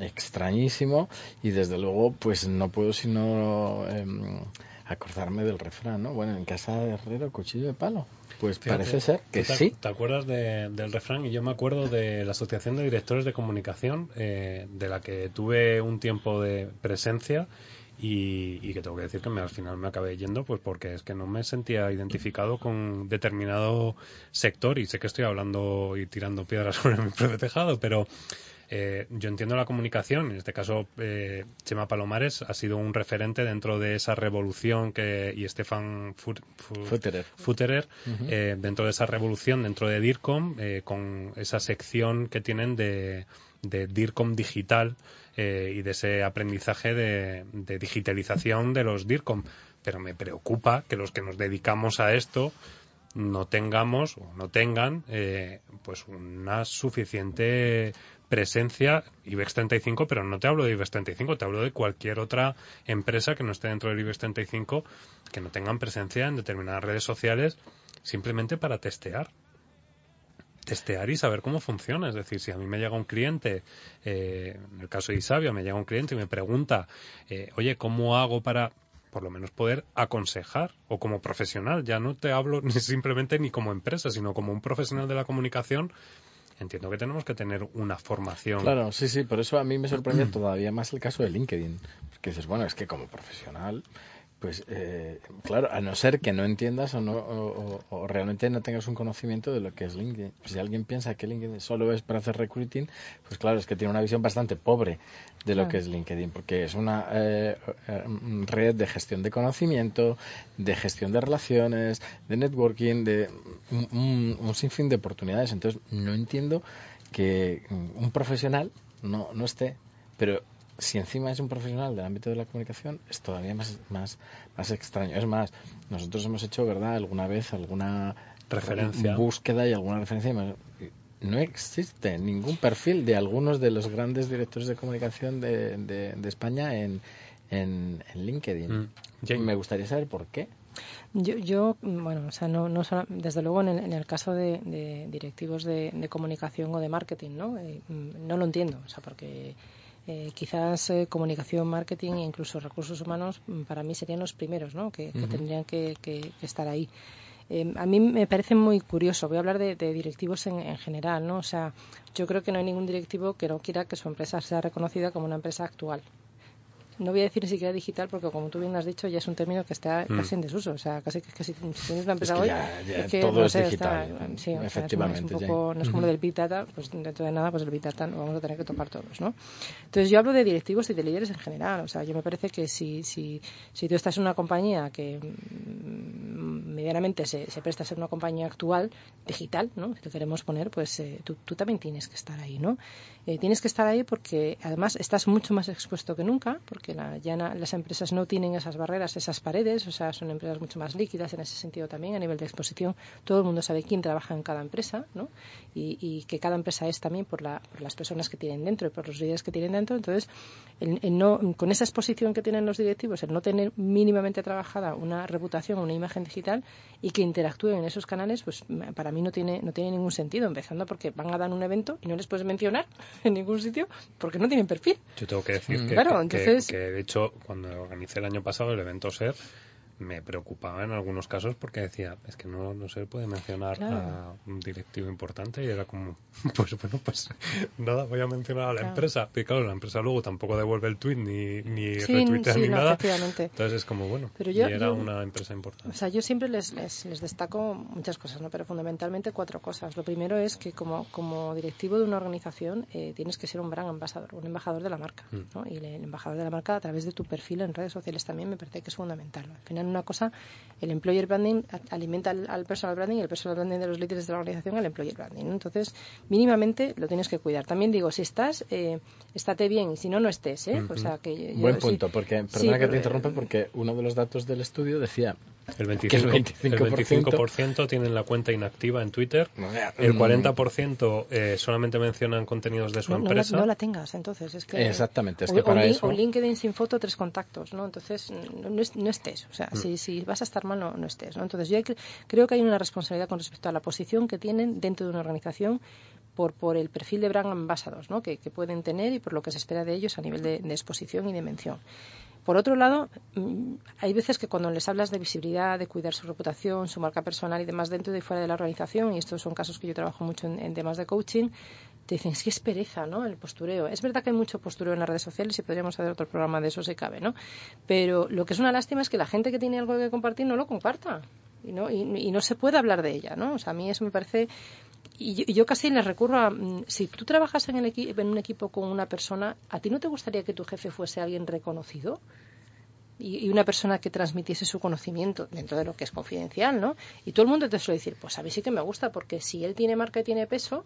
extrañísimo y desde luego pues no puedo sino em, acordarme del refrán, ¿no? Bueno, en casa de herrero, cuchillo de palo. Pues parece ser que sí. ¿Te acuerdas del refrán? Y yo me acuerdo de la Asociación de Directores de Comunicación, eh, de la que tuve un tiempo de presencia y, que tengo que decir que me, al final me acabé yendo pues porque es que no me sentía identificado con determinado sector y sé que estoy hablando y tirando piedras sobre mi propio tejado, pero eh, yo entiendo la comunicación, en este caso eh, Chema Palomares ha sido un referente dentro de esa revolución que y Stefan Futterer, eh, dentro de esa revolución dentro de DIRCOM con esa sección que tienen de, DIRCOM digital y de ese aprendizaje de, de digitalización de los DIRCOM. Pero me preocupa que los que nos dedicamos a esto no tengamos o no tengan pues una suficiente presencia IBEX 35, pero no te hablo de IBEX 35, te hablo de cualquier otra empresa que no esté dentro del IBEX 35, que no tengan presencia en determinadas redes sociales simplemente para testear. Testear y saber cómo funciona. Es decir, si a mí me llega un cliente, eh, en el caso de Isabia, me llega un cliente y me pregunta, eh, oye, ¿cómo hago para por lo menos poder aconsejar o como profesional. Ya no te hablo ni simplemente ni como empresa, sino como un profesional de la comunicación entiendo que tenemos que tener una formación. Claro, sí, sí, por eso a mí me sorprende todavía más el caso de LinkedIn. Porque dices, bueno, es que como profesional pues eh, claro, a no ser que no entiendas o, no, o, realmente no tengas un conocimiento de lo que es LinkedIn. si alguien piensa que LinkedIn solo es para hacer recruiting, pues claro, es que tiene una visión bastante pobre de lo que es LinkedIn, porque es una eh, eh, red de gestión de conocimiento, de gestión de relaciones, de networking, de un, un sinfín de oportunidades. Entonces, no entiendo que un profesional no, no esté, pero si encima es un profesional del ámbito de la comunicación, es todavía más, más, más extraño. Es más, nosotros hemos hecho, ¿verdad?, alguna vez alguna referencia. búsqueda y alguna referencia. No existe ningún perfil de algunos de los grandes directores de comunicación de, de, España en, en, LinkedIn. Mm. Me gustaría saber por qué. Yo, yo bueno, o sea, no, no desde luego en el, en el caso de, directivos de, comunicación o de marketing, ¿no? Eh, mm, no lo entiendo, o sea, porque eh, quizás eh, comunicación, marketing e incluso recursos humanos mm, para mí serían los primeros ¿no? que, tendrían que, estar ahí. Eh, a mí me parece muy curioso. Voy a hablar de, directivos en, en, general, ¿no? O sea, yo creo que no hay ningún directivo que no quiera que su empresa sea reconocida como una empresa actual no voy a decir ni siquiera digital porque como tú bien has dicho ya es un término que está mm. casi en desuso. O sea casi que si tienes una empresa hoy es que todo es digital sí, efectivamente es, un poco, no es como lo del big data pues dentro de nada pues el big data lo vamos a tener que topar todos no entonces yo hablo de directivos y de líderes en general. O sea yo me parece que si si, si tú estás en una compañía que mm, medianamente se, presta a ser una compañía actual digital no si lo queremos poner pues eh, tú, tú, también tienes que estar ahí no eh, tienes que estar ahí porque además estás mucho más expuesto que nunca porque que ya las empresas no tienen esas barreras, esas paredes, o sea, son empresas mucho más líquidas en ese sentido también, a nivel de exposición. Todo el mundo sabe quién trabaja en cada empresa, ¿no? Y, que cada empresa es también por, la, por, las personas que tienen dentro y por los líderes que tienen dentro. Entonces, el, no, con esa exposición que tienen los directivos, el no tener mínimamente trabajada una reputación, una imagen digital y que interactúen en esos canales, pues para mí no tiene, no tiene ningún sentido, empezando porque van a dar un evento y no les puedes mencionar en ningún sitio porque no tienen perfil. Yo tengo que decir que, claro, entonces, que de hecho cuando organicé el año pasado el evento SER me preocupaba en algunos casos porque decía, es que no, no se puede mencionar a un directivo importante y era como, pues bueno, pues nada, voy a mencionar a la empresa. Y claro, la empresa luego tampoco devuelve el tweet ni, ni retuitea ni nada. Entonces es como, bueno, Pero y era una empresa importante. O sea, yo siempre les, les, destaco muchas cosas, ¿no? Pero fundamentalmente cuatro cosas. Lo primero es que como, como directivo de una organización eh, tienes que ser un gran embajador, un embajador de la marca, mm. ¿no? Y el, embajador de la marca a través de tu perfil en redes sociales también me parece que es fundamental. Al final una cosa, el employer branding alimenta al, personal branding y el personal branding de los líderes de la organización al employer branding. Entonces, mínimamente lo tienes que cuidar. También digo, si estás, eh, estate bien y si no, no estés. ¿eh? o sea, que Buen punto, porque, perdona que te interrumpa, porque uno de los datos del estudio decía El 25%, tienen la cuenta inactiva en Twitter. El 40% eh, solamente mencionan contenidos de su empresa. No la, tengas, entonces. Es que, Exactamente, es que para eso... O LinkedIn sin foto, tres contactos, ¿no? Entonces, no, estés. O sea, mm. si, si, vas a estar mal, no, estés, ¿no? Entonces, yo creo que hay una responsabilidad con respecto a la posición que tienen dentro de una organización por, por el perfil de brand ambassadors ¿no? que, pueden tener y por lo que se espera de ellos a nivel de, exposición y de mención. Por otro lado, mm, hay veces que cuando les hablas de visibilidad, de cuidar su reputación, su marca personal y demás dentro y fuera de la organización, y estos son casos que yo trabajo mucho en, temas de coaching, te dicen, es que es pereza, ¿no? El postureo. Es verdad que hay mucho postureo en las redes sociales y podríamos hacer otro programa de eso si cabe, ¿no? Pero lo que es una lástima es que la gente que tiene algo que compartir no lo comparta. Y no, y, no se puede hablar de ella, ¿no? O sea, a mí eso me parece y yo, casi les recurro a, mm, si tú trabajas en, el en un equipo con una persona, ¿a ti no te gustaría que tu jefe fuese alguien reconocido? Y, una persona que transmitiese su conocimiento dentro de lo que es confidencial, ¿no? Y todo el mundo te suele decir, pues a mí sí que me gusta, porque si él tiene marca y tiene peso,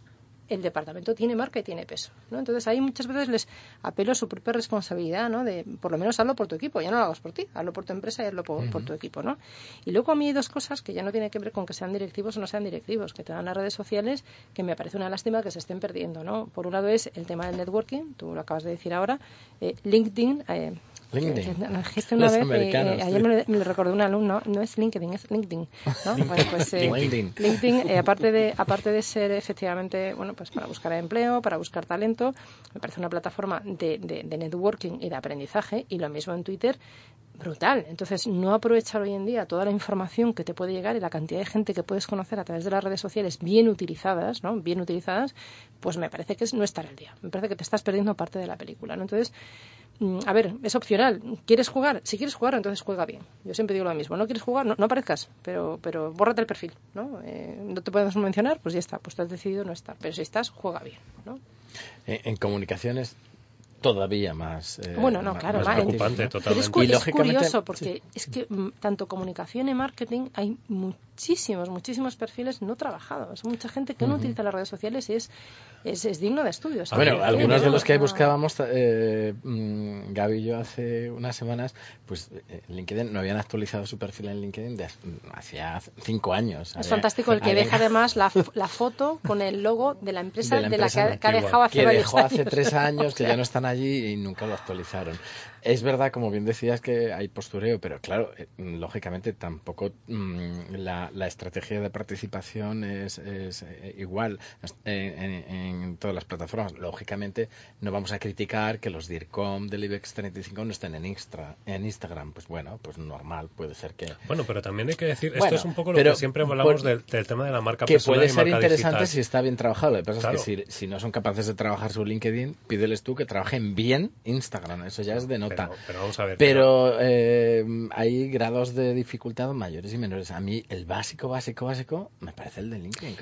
el departamento tiene marca y tiene peso. ¿no? Entonces ahí muchas veces les apelo a su propia responsabilidad, ¿no? De por lo menos hazlo por tu equipo, ya no lo hagas por ti, hazlo por tu empresa y hazlo por, tu equipo, ¿no? Y luego a mí hay dos cosas que ya no tienen que ver con que sean directivos o no sean directivos, que te dan las redes sociales, que me parece una lástima que se estén perdiendo, ¿no? Por un lado es el tema del networking, tú lo acabas de decir ahora, eh, LinkedIn, eh, LinkedIn. una vez, eh, ayer me lo, recordó un alumno, no es LinkedIn, es LinkedIn. ¿no? pues, eh, LinkedIn, LinkedIn eh, aparte, de, aparte de ser efectivamente, bueno, pues para buscar empleo, para buscar talento, me parece una plataforma de, de, networking y de aprendizaje, y lo mismo en Twitter, brutal. Entonces, no aprovechar hoy en día toda la información que te puede llegar y la cantidad de gente que puedes conocer a través de las redes sociales bien utilizadas, ¿no? Bien utilizadas, pues me parece que es no estar al día. Me parece que te estás perdiendo parte de la película, ¿no? Entonces, a ver, es opcional. ¿Quieres jugar? Si quieres jugar, entonces juega bien. Yo siempre digo lo mismo. ¿No quieres jugar? No, aparezcas, pero, pero bórrate el perfil, ¿no? Eh, no te podemos mencionar, pues ya está. Pues te has decidido no estar. Pero si estás, juega bien, ¿no? En comunicaciones todavía más. Eh, bueno, no, claro, más preocupante, totalmente. Pero es, curioso porque es que mm, tanto comunicación y marketing hay muchísimos, muchísimos perfiles no trabajados. Mucha gente que no utiliza las redes sociales y es, es, digno de estudio. Bueno, algunos de los que buscábamos, eh, mm, Gaby y yo hace unas semanas, pues eh, LinkedIn no habían actualizado su perfil en LinkedIn de hacía cinco años. Es fantástico el que deja además la, la, foto con el logo de la empresa de la, que, ha, dejado hace que dejó hace tres años, que ya no están allí y nunca lo actualizaron. Es verdad, como bien decías, que hay postureo, pero claro, eh, lógicamente tampoco mm, la, estrategia de participación es, eh, igual en, todas las plataformas. Lógicamente, no vamos a criticar que los DIRCOM del IBEX 35 no estén en, en Instagram. Pues bueno, pues normal, puede ser que. Bueno, pero también hay que decir, esto es un poco lo que siempre hablamos del, tema de la marca que personal. Que puede ser interesante si está bien trabajado. Lo que pasa es que si, no son capaces de trabajar su LinkedIn, pídeles tú que trabajen bien Instagram. Eso ya es de nota. Pero, vamos a ver. Pero eh, hay grados de dificultad mayores y menores. A mí el básico, básico, básico me parece el de LinkedIn.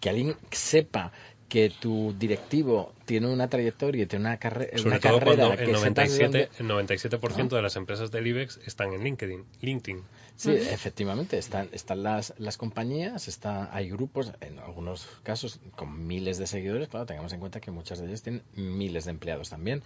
Que alguien sepa que tu directivo tiene una trayectoria tiene una, carrera Sobre todo cuando el 97%, el 97 de las empresas del IBEX están en LinkedIn. LinkedIn. Sí, efectivamente, están, están las, las compañías, está, hay grupos, en algunos casos con miles de seguidores, claro, tengamos en cuenta que muchas de ellas tienen miles de empleados también,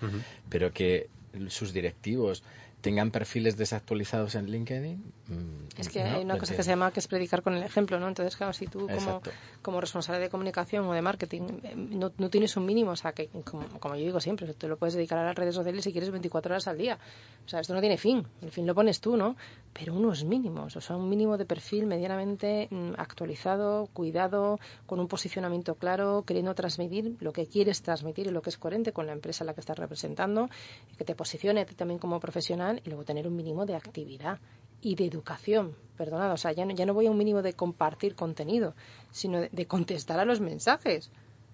pero que sus directivos tengan perfiles desactualizados en LinkedIn. Mm, es que hay una cosa que se llama que es predicar con el ejemplo, ¿no? Entonces, claro, si tú como, como responsable de comunicación o de marketing eh, no, no tienes un mínimo, o sea, que como, como, yo digo siempre, te lo puedes dedicar a las redes sociales si quieres 24 horas al día. O sea, esto no tiene fin, el fin lo pones tú, ¿no? Pero unos mínimos, o sea, un mínimo de perfil medianamente mm, actualizado, cuidado, con un posicionamiento claro, queriendo transmitir lo que quieres transmitir y lo que es coherente con la empresa a la que estás representando, que te posicione también como profesional y luego tener un mínimo de actividad y de educación. Perdonad, o sea, ya no, ya no voy a un mínimo de compartir contenido, sino de, contestar a los mensajes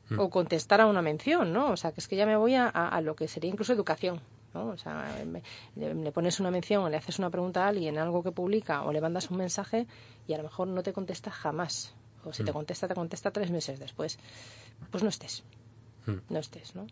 mm. o contestar a una mención, ¿no? O sea, que es que ya me voy a, a, lo que sería incluso educación. ¿no? O sea, le, pones una mención o le haces una pregunta a alguien, algo que publica o le mandas un mensaje y a lo mejor no te contesta jamás. O si te mm. contesta, te contesta tres meses después. Pues no estés. Mm. No estés, ¿no?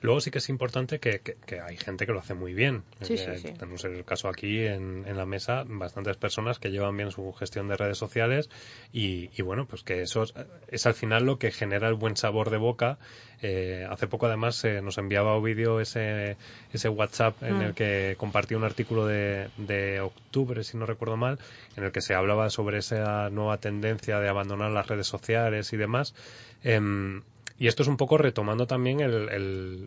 Luego sí que es importante que, que, hay gente que lo hace muy bien. Sí, sí, sí. Tenemos el caso aquí en, en, la mesa, bastantes personas que llevan bien su gestión de redes sociales y, y bueno, pues que eso es, al final lo que genera el buen sabor de boca. Eh, hace poco además eh, nos enviaba Ovidio ese, ese WhatsApp en el mm. que compartía un artículo de, de octubre, si no recuerdo mal, en el que se hablaba sobre esa nueva tendencia de abandonar las redes sociales y demás. Eh, y esto es un poco retomando también el,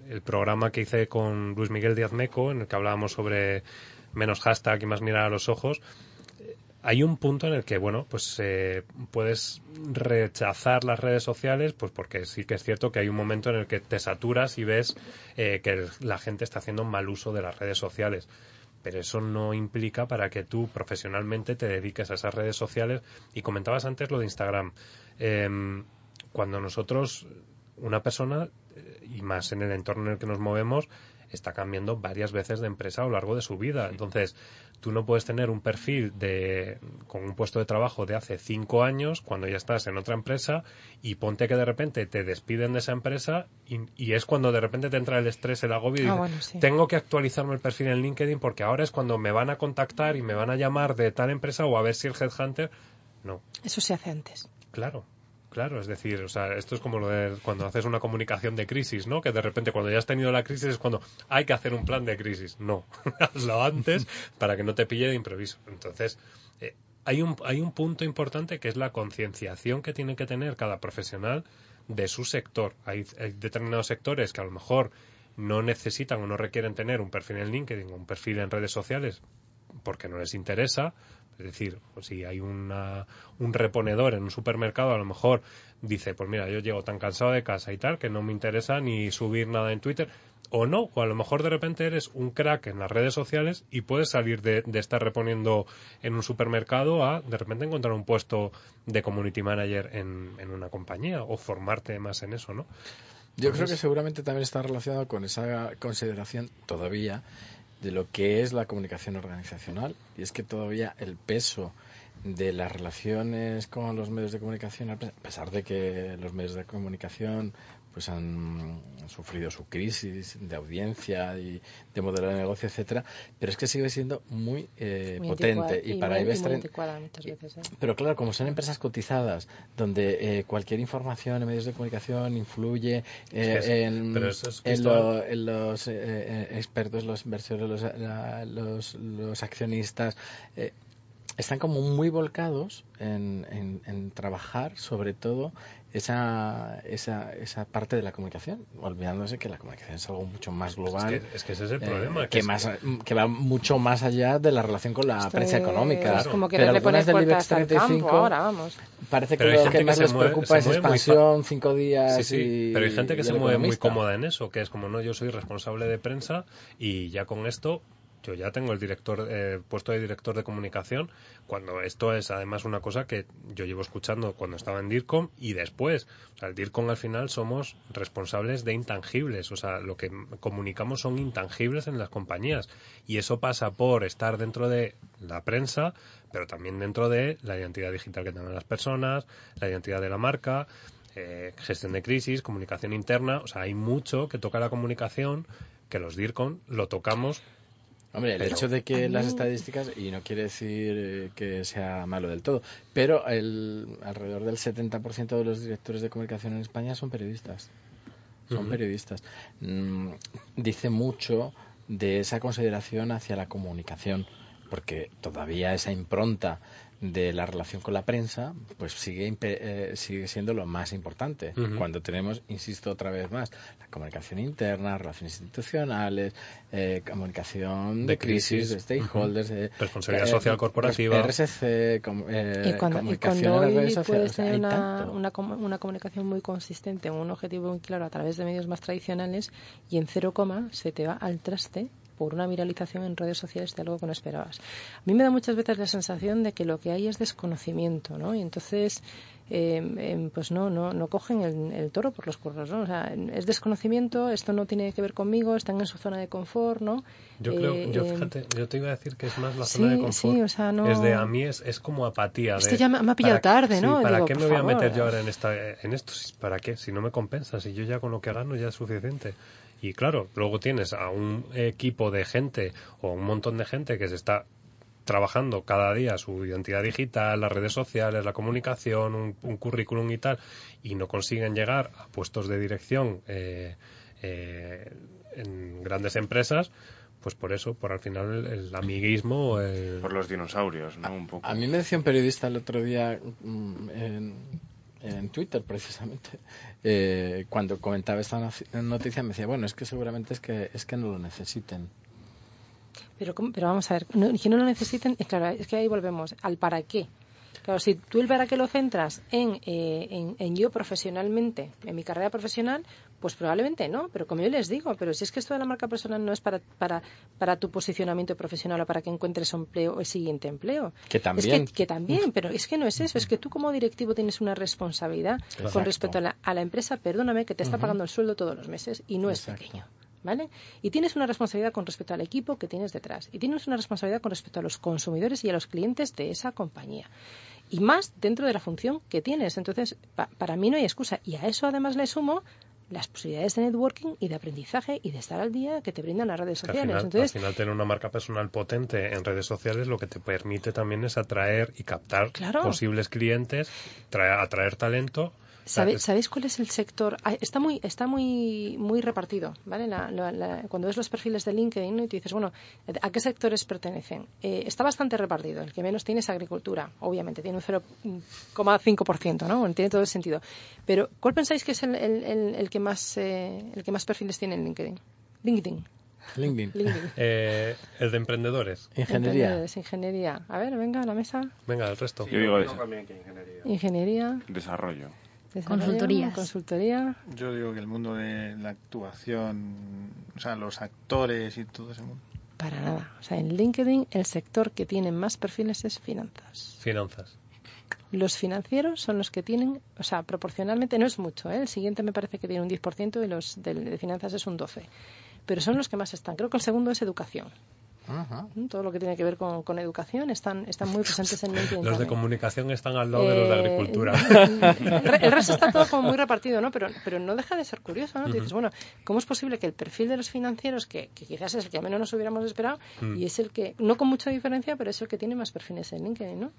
el, programa que hice con Luis Miguel Díaz Meco, en el que hablábamos sobre menos hashtag y más mirar a los ojos. Hay un punto en el que, bueno, pues eh, puedes rechazar las redes sociales, pues porque sí que es cierto que hay un momento en el que te saturas y ves eh, que la gente está haciendo mal uso de las redes sociales pero eso no implica para que tú profesionalmente te dediques a esas redes sociales. Y comentabas antes lo de Instagram. Em, cuando nosotros una persona, eh, y más en el entorno en el que nos movemos, está cambiando varias veces de empresa a lo largo de su vida. Entonces, tú no puedes tener un perfil de, con un puesto de trabajo de hace cinco años cuando ya estás en otra empresa y ponte que de repente te despiden de esa empresa y, es cuando de repente te entra el estrés, el agobio y ah, tengo que actualizarme el perfil en LinkedIn porque ahora es cuando me van a contactar y me van a llamar de tal empresa o a ver si el headhunter. No. Eso se hace antes. Claro. Claro, es decir, o sea, esto es como lo de cuando haces una comunicación de crisis, ¿no? Que de repente cuando ya has tenido la crisis es cuando hay que hacer un plan de crisis. No, hazlo antes para que no te pille de improviso. Entonces, eh, hay, un, hay un punto importante que es la concienciación que tiene que tener cada profesional de su sector. Hay, hay, determinados sectores que a lo mejor no necesitan o no requieren tener un perfil en LinkedIn o un perfil en redes sociales porque no les interesa, es decir, pues si hay una, un reponedor en un supermercado, a lo mejor dice, pues mira, yo llego tan cansado de casa y tal, que no me interesa ni subir nada en Twitter. O no, o a lo mejor de repente eres un crack en las redes sociales y puedes salir de, estar reponiendo en un supermercado a de repente encontrar un puesto de community manager en, en una compañía o formarte más en eso, ¿no? Yo creo que seguramente también está relacionado con esa consideración todavía de lo que es la comunicación organizacional y es que todavía el peso de las relaciones con los medios de comunicación, a pesar de que los medios de comunicación pues han sufrido su crisis de audiencia y de modelo de negocio, etcétera, pero es que sigue siendo muy, eh, potente y, para muchas veces, ¿eh? Pero claro, como son empresas cotizadas, donde eh, cualquier información en medios de comunicación influye en, los expertos, los inversores, los, los accionistas, están como muy volcados en, en, trabajar sobre todo esa, esa, esa parte de la comunicación, olvidándose que la comunicación es algo mucho más global. Es que, ese es el problema. Eh, que, más, que va mucho más allá de la relación con la prensa económica. Es como que Pero le pones del IBEX 35 ahora, vamos. Parece que lo que más les preocupa es expansión, cinco días. Sí, pero hay gente que se mueve muy cómoda en eso, que es como no, yo soy responsable de prensa y ya con esto yo ya tengo el director eh, puesto de director de comunicación cuando esto es además una cosa que yo llevo escuchando cuando estaba en DIRCOM y después o sea el DIRCOM al final somos responsables de intangibles o sea lo que comunicamos son intangibles en las compañías. Y eso pasa por estar dentro de la prensa pero también dentro de la identidad digital que tengan las personas la identidad de la marca eh, gestión de crisis comunicación interna. O sea hay mucho que toca la comunicación que los DIRCOM lo tocamos Hombre, el hecho de que las estadísticas, y no quiere decir eh, que sea malo del todo, pero el, alrededor del 70% de los directores de comunicación en España son periodistas. Son periodistas. Mm, dice mucho de esa consideración hacia la comunicación, porque todavía esa impronta de la relación con la prensa, pues sigue, eh, sigue siendo lo más importante. Cuando tenemos, insisto otra vez más, la comunicación interna, relaciones institucionales, eh, comunicación de, crisis, de stakeholders, responsabilidad social corporativa, RSC, y cuando, comunicación hoy puedes tener una, una, una, comunicación muy consistente, un objetivo muy claro a través de medios más tradicionales y en cero coma se te va al traste por una viralización en redes sociales de algo que no esperabas. A mí me da muchas veces la sensación de que lo que hay es desconocimiento, ¿no? Y entonces, em, pues no, no, no cogen el, toro por los cuernos, ¿no? O sea, es desconocimiento, esto no tiene que ver conmigo, están en su zona de confort, ¿no? Yo creo, yo em, fíjate, yo te iba a decir que es más la zona de confort. Sí, o sea, no... Es de, a mí es, es como apatía. Esto ya me, ha pillado tarde, ¿no? ¿Para qué me voy a meter yo ahora en, esta, en esto? ¿Para qué? Si no me compensa, si yo ya con lo que gano ya es suficiente. Y claro, luego tienes a un equipo de gente o un montón de gente que se está trabajando cada día su identidad digital, las redes sociales, la comunicación, un, currículum y tal, y no consiguen llegar a puestos de dirección eh, eh, en grandes empresas, pues por eso, por al final el, amiguismo. Por los dinosaurios, ¿no? Un poco. A, mí me decía un periodista el otro día mm, en, Twitter, precisamente, eh, cuando comentaba esta noticia, me decía, bueno, es que seguramente es que, es que no lo necesiten. Pero, pero vamos a ver, que no lo necesiten, es claro, es que ahí volvemos al para qué. Claro, si tú el para qué lo centras en, eh, en, yo profesionalmente, en mi carrera profesional, pues probablemente no. Pero como yo les digo, pero si es que esto de la marca personal no es para, para, para tu posicionamiento profesional o para que encuentres empleo o el siguiente empleo. Que también. que, también, pero es que no es eso. Es que tú como directivo tienes una responsabilidad con respecto a la, a la, empresa, perdóname, que te está pagando el sueldo todos los meses y no es pequeño. ¿Vale? Y tienes una responsabilidad con respecto al equipo que tienes detrás. Y tienes una responsabilidad con respecto a los consumidores y a los clientes de esa compañía. Y más dentro de la función que tienes. Entonces, para mí no hay excusa. Y a eso además le sumo las posibilidades de networking y de aprendizaje y de estar al día que te brindan las redes sociales. Al final, al final, tener una marca personal potente en redes sociales lo que te permite también es atraer y captar posibles clientes, atraer talento ¿Sabéis cuál es el sector? Ah, está muy, está muy, muy repartido, ¿vale? cuando ves los perfiles de LinkedIn y te dices, bueno, ¿a qué sectores pertenecen? Eh, está bastante repartido. El que menos tiene es agricultura, obviamente, tiene un 0,5%, ¿no? Tiene todo el sentido. Pero, ¿cuál pensáis que es el, el, que, más, eh, el que más perfiles tiene en LinkedIn? LinkedIn. LinkedIn. Eh, el de emprendedores. Ingeniería. ingeniería. A ver, venga a la mesa. Venga, el resto. Yo digo ingeniería. Ingeniería. Desarrollo. Consultorías. Consultoría. Yo digo que el mundo de la actuación, o sea, los actores y todo ese mundo. Para nada. O sea, en LinkedIn el sector que tiene más perfiles es finanzas. Finanzas. Los financieros son los que tienen, o sea, proporcionalmente no es mucho, ¿eh? el siguiente me parece que tiene un 10% y los de finanzas es un 12%. Pero son los que más están. Creo que el segundo es educación. Todo lo que tiene que ver con, educación están, están muy presentes en LinkedIn. Los de comunicación están al lado de los de eh, agricultura. El, resto está todo como muy repartido, ¿no? Pero, pero no deja de ser curioso, ¿no? dices, bueno, ¿cómo es posible que el perfil de los financieros, que, quizás es el que a menos nos hubiéramos esperado, mm. y es el que, no con mucha diferencia, pero es el que tiene más perfiles en LinkedIn, ¿no?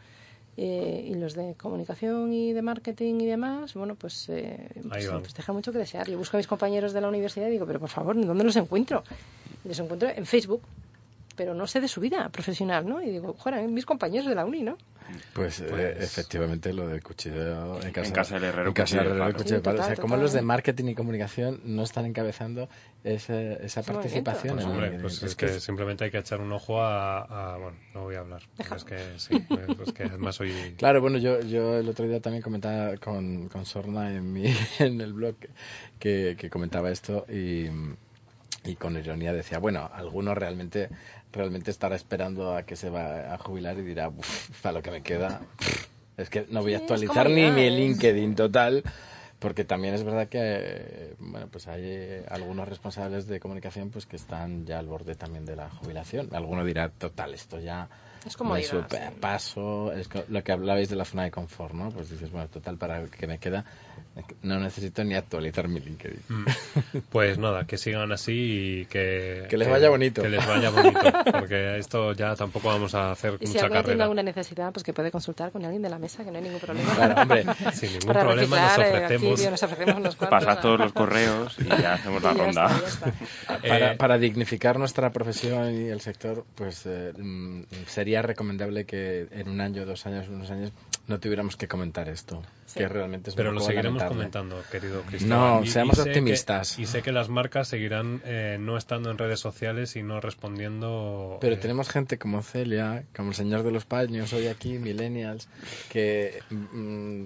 Eh, y los de comunicación y de marketing y demás, bueno, pues, eh, pues, pues, deja mucho que desear. Yo busco a mis compañeros de la universidad y digo, pero por favor, ¿dónde los encuentro? Los encuentro en Facebook, pero no sé de su vida profesional, ¿no? Y digo, joder, mis compañeros de la uni, ¿no? Pues, eh, pues efectivamente lo del cuchillo en casa, del herrero. En casa del herrero cuchillo o sea, como los de marketing y comunicación no están encabezando esa participación. Pues, hombre, pues es, que, simplemente hay que echar un ojo a, bueno, no voy a hablar. Es que sí, es que además soy... Claro, bueno, yo, yo el otro día también comentaba con, con Sorna en, mi, en el blog que, que comentaba esto y y con ironía decía, bueno, alguno realmente realmente estará esperando a que se va a jubilar y dirá, para lo que me queda, es que no voy a actualizar ni mi LinkedIn total, porque también es verdad que bueno pues hay algunos responsables de comunicación pues que están ya al borde también de la jubilación. Alguno dirá, total, esto ya es como es paso, es lo que hablabais de la zona de confort, ¿no? Pues dices, bueno, total, para que me queda, no necesito ni actualizar mi LinkedIn. Mm. Pues nada, que sigan así y que... Que les vaya bonito. Que les vaya bonito, porque esto ya tampoco vamos a hacer y mucha si alguien tiene alguna necesidad, pues que puede consultar con alguien de la mesa, que no hay ningún problema. Claro, hombre, sin ningún problema nos eh, ofrecemos... nos ofrecemos Pasad todos los correos y ya hacemos la ronda. para, para, dignificar nuestra profesión y el sector, pues eh, mm, sería recomendable que en un año, dos años, unos años no tuviéramos que comentar esto. Que realmente es Pero lo seguiremos comentando, querido Cristian. No, seamos optimistas. y sé que las marcas seguirán eh, no estando en redes sociales y no respondiendo. Pero eh, tenemos gente como Celia, como el señor de los paños, hoy aquí, Millennials, que mm,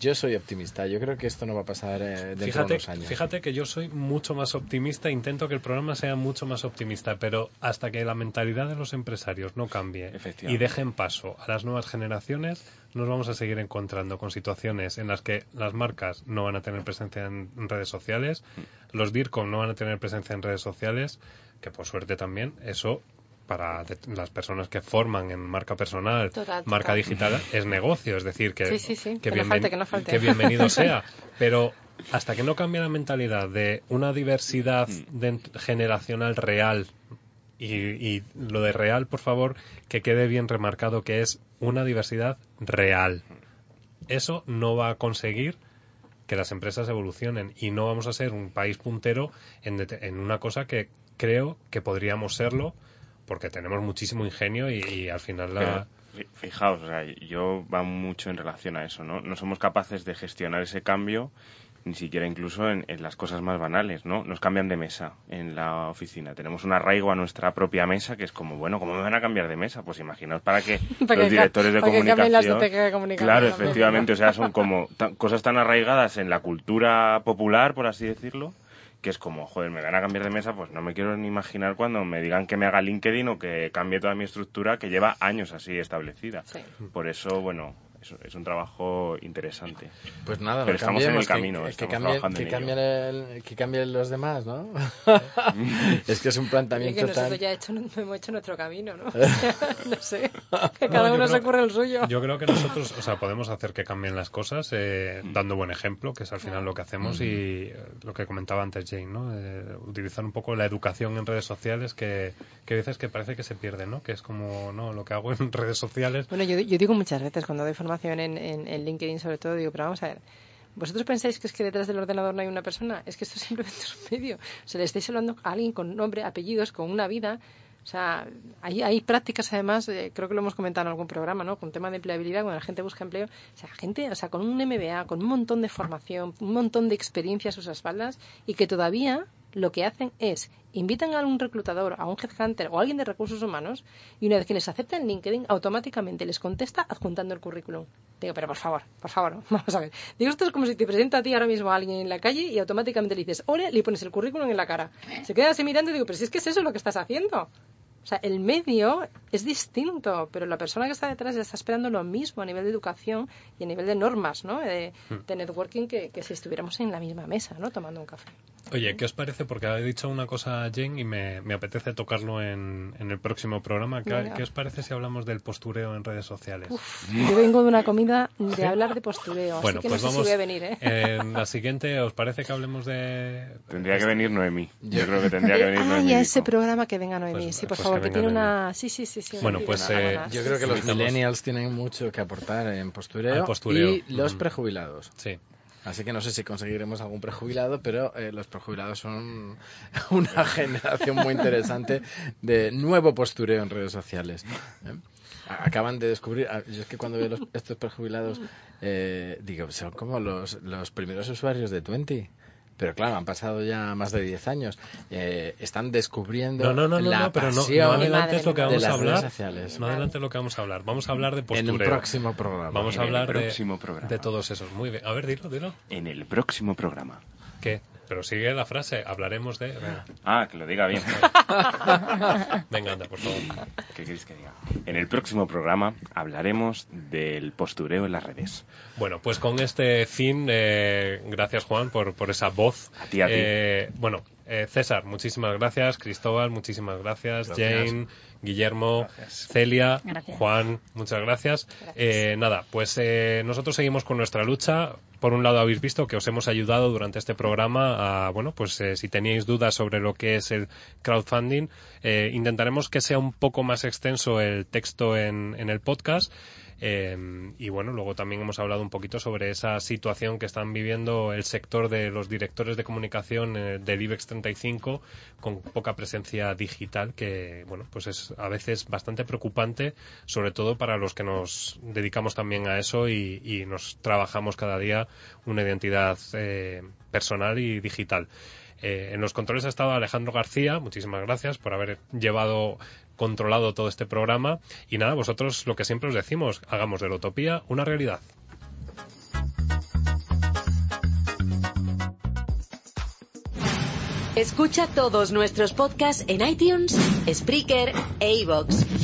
yo soy optimista. Yo creo que esto no va a pasar eh, dentro fíjate, de unos años. Fíjate que yo soy mucho más optimista, intento que el programa sea mucho más optimista, pero hasta que la mentalidad de los empresarios no cambie y dejen paso a las nuevas generaciones, nos vamos a seguir encontrando con situaciones en las que las marcas no van a tener presencia en redes sociales, los DIRCOM no van a tener presencia en redes sociales, que por suerte también eso para las personas que forman en marca personal, marca digital, es negocio, es decir, que, que, bienvenido sea. Pero hasta que no cambie la mentalidad de una diversidad mm. generacional real y, lo de real, por favor, que quede bien remarcado que es una diversidad real. Eso no va a conseguir que las empresas evolucionen y no vamos a ser un país puntero en, en una cosa que creo que podríamos serlo porque tenemos muchísimo ingenio y, al final la... Fijaos, yo va mucho en relación a eso, ¿no? No somos capaces de gestionar ese cambio ni siquiera incluso en, las cosas más banales, ¿no? Nos cambian de mesa en la oficina. Tenemos un arraigo a nuestra propia mesa que es como, bueno, ¿cómo me van a cambiar de mesa? Pues imaginaos para que los directores de comunicación... claro, efectivamente, o sea, son como cosas tan arraigadas en la cultura popular, por así decirlo, que es como, joder, me van a cambiar de mesa, pues no me quiero ni imaginar cuando me digan que me haga LinkedIn o que cambie toda mi estructura que lleva años así establecida. Por eso, bueno, es, un trabajo interesante. Pues nada, pero estamos en el camino. Que, que, cambien, los demás, ¿no? es que es un planteamiento que nosotros ya hecho, hemos hecho nuestro camino, ¿no? no sé, que cada uno se ocurre el suyo. Yo creo que nosotros, o sea, podemos hacer que cambien las cosas eh, dando buen ejemplo, que es al final lo que hacemos y eh, lo que comentaba antes Jane, ¿no? Eh, utilizar un poco la educación en redes sociales que, que veces que parece que se pierde, ¿no? Que es como, no, lo que hago en redes sociales. Bueno, yo, yo digo muchas veces cuando doy formación en, LinkedIn sobre todo, digo, pero vamos a ver, ¿Vosotros pensáis que es que detrás del ordenador no hay una persona? Es que esto simplemente es un medio. Se le estáis hablando a alguien con nombre, apellidos, con una vida. O sea, hay, hay prácticas además, eh, creo que lo hemos comentado en algún programa, ¿no? Con tema de empleabilidad, cuando la gente busca empleo. O sea, gente, o sea, con un MBA, con un montón de formación, un montón de experiencia a sus espaldas y que todavía lo que hacen es invitan a un reclutador, a un headhunter o a alguien de recursos humanos y una vez que les acepta en LinkedIn, automáticamente les contesta adjuntando el currículum. Digo, pero por favor, por favor, vamos a ver. Digo, esto es como si te presenta a ti ahora mismo a alguien en la calle y automáticamente le dices, hola, le pones el currículum en la cara. Se queda así mirando y digo, pero si es que es eso lo que estás haciendo. O sea, el medio es distinto, pero la persona que está detrás está esperando lo mismo a nivel de educación y a nivel de normas, ¿no? De, hmm. networking que, que, si estuviéramos en la misma mesa, ¿no? Tomando un café. Oye, ¿qué os parece? Porque ha dicho una cosa Jane y me, apetece tocarlo en, el próximo programa. ¿Qué, os parece si hablamos del postureo en redes sociales? yo vengo de una comida de hablar de postureo, bueno, así que pues no sé vamos, si voy a venir, ¿eh? En la siguiente, ¿os parece que hablemos de...? Tendría que venir Noemí. Yo creo que tendría que venir ah, Noemí. Ah, ese programa que venga Noemí, pues, sí, por pues favor, que, tiene una... Sí, sí, sí. sí bueno, pues... Eh, yo creo que los millennials tienen mucho que aportar en postureo, y los prejubilados. Sí. Así que no sé si conseguiremos algún prejubilado, pero eh, los prejubilados son una generación muy interesante de nuevo postureo en redes sociales. ¿eh? Acaban de descubrir, yo es que cuando veo estos prejubilados, eh, digo, son como los, los primeros usuarios de Twenty. Pero claro, han pasado ya más de 10 años. Eh, están descubriendo no, no, no, la no, pero no, no adelantes lo que vamos a hablar. No adelantes lo que vamos a hablar. Vamos a hablar de postureo. En el próximo programa. Vamos a hablar de, de todos esos. Muy bien. A ver, dilo, dilo. En el próximo programa. ¿Qué? Pero sigue la frase, hablaremos de... Ah, que lo diga bien. Venga, anda, por favor. ¿Qué queréis que diga? En el próximo programa hablaremos del postureo en las redes. Bueno, pues con este fin, eh, gracias Juan por, por esa voz. A ti, a ti. Eh, bueno, eh, César, muchísimas gracias. Cristóbal, muchísimas gracias. Jane, Guillermo, Celia, Juan, muchas gracias. Eh, nada, pues eh, nosotros seguimos con nuestra lucha. Por un lado habéis visto que os hemos ayudado durante este programa a, bueno, pues si teníais dudas sobre lo que es el crowdfunding, intentaremos que sea un poco más extenso el texto en, en el podcast. Em, y bueno, luego también hemos hablado un poquito sobre esa situación que están viviendo el sector de los directores de comunicación eh, del IBEX 35 con poca presencia digital, que bueno, pues es a veces bastante preocupante, sobre todo para los que nos dedicamos también a eso y, nos trabajamos cada día una identidad eh, personal y digital. Eh, en los controles ha estado Alejandro García, muchísimas gracias por haber llevado controlado todo este programa. Y nada, vosotros lo que siempre os decimos, hagamos de la utopía una realidad. Escucha todos nuestros podcasts en iTunes, Spreaker e iVoox.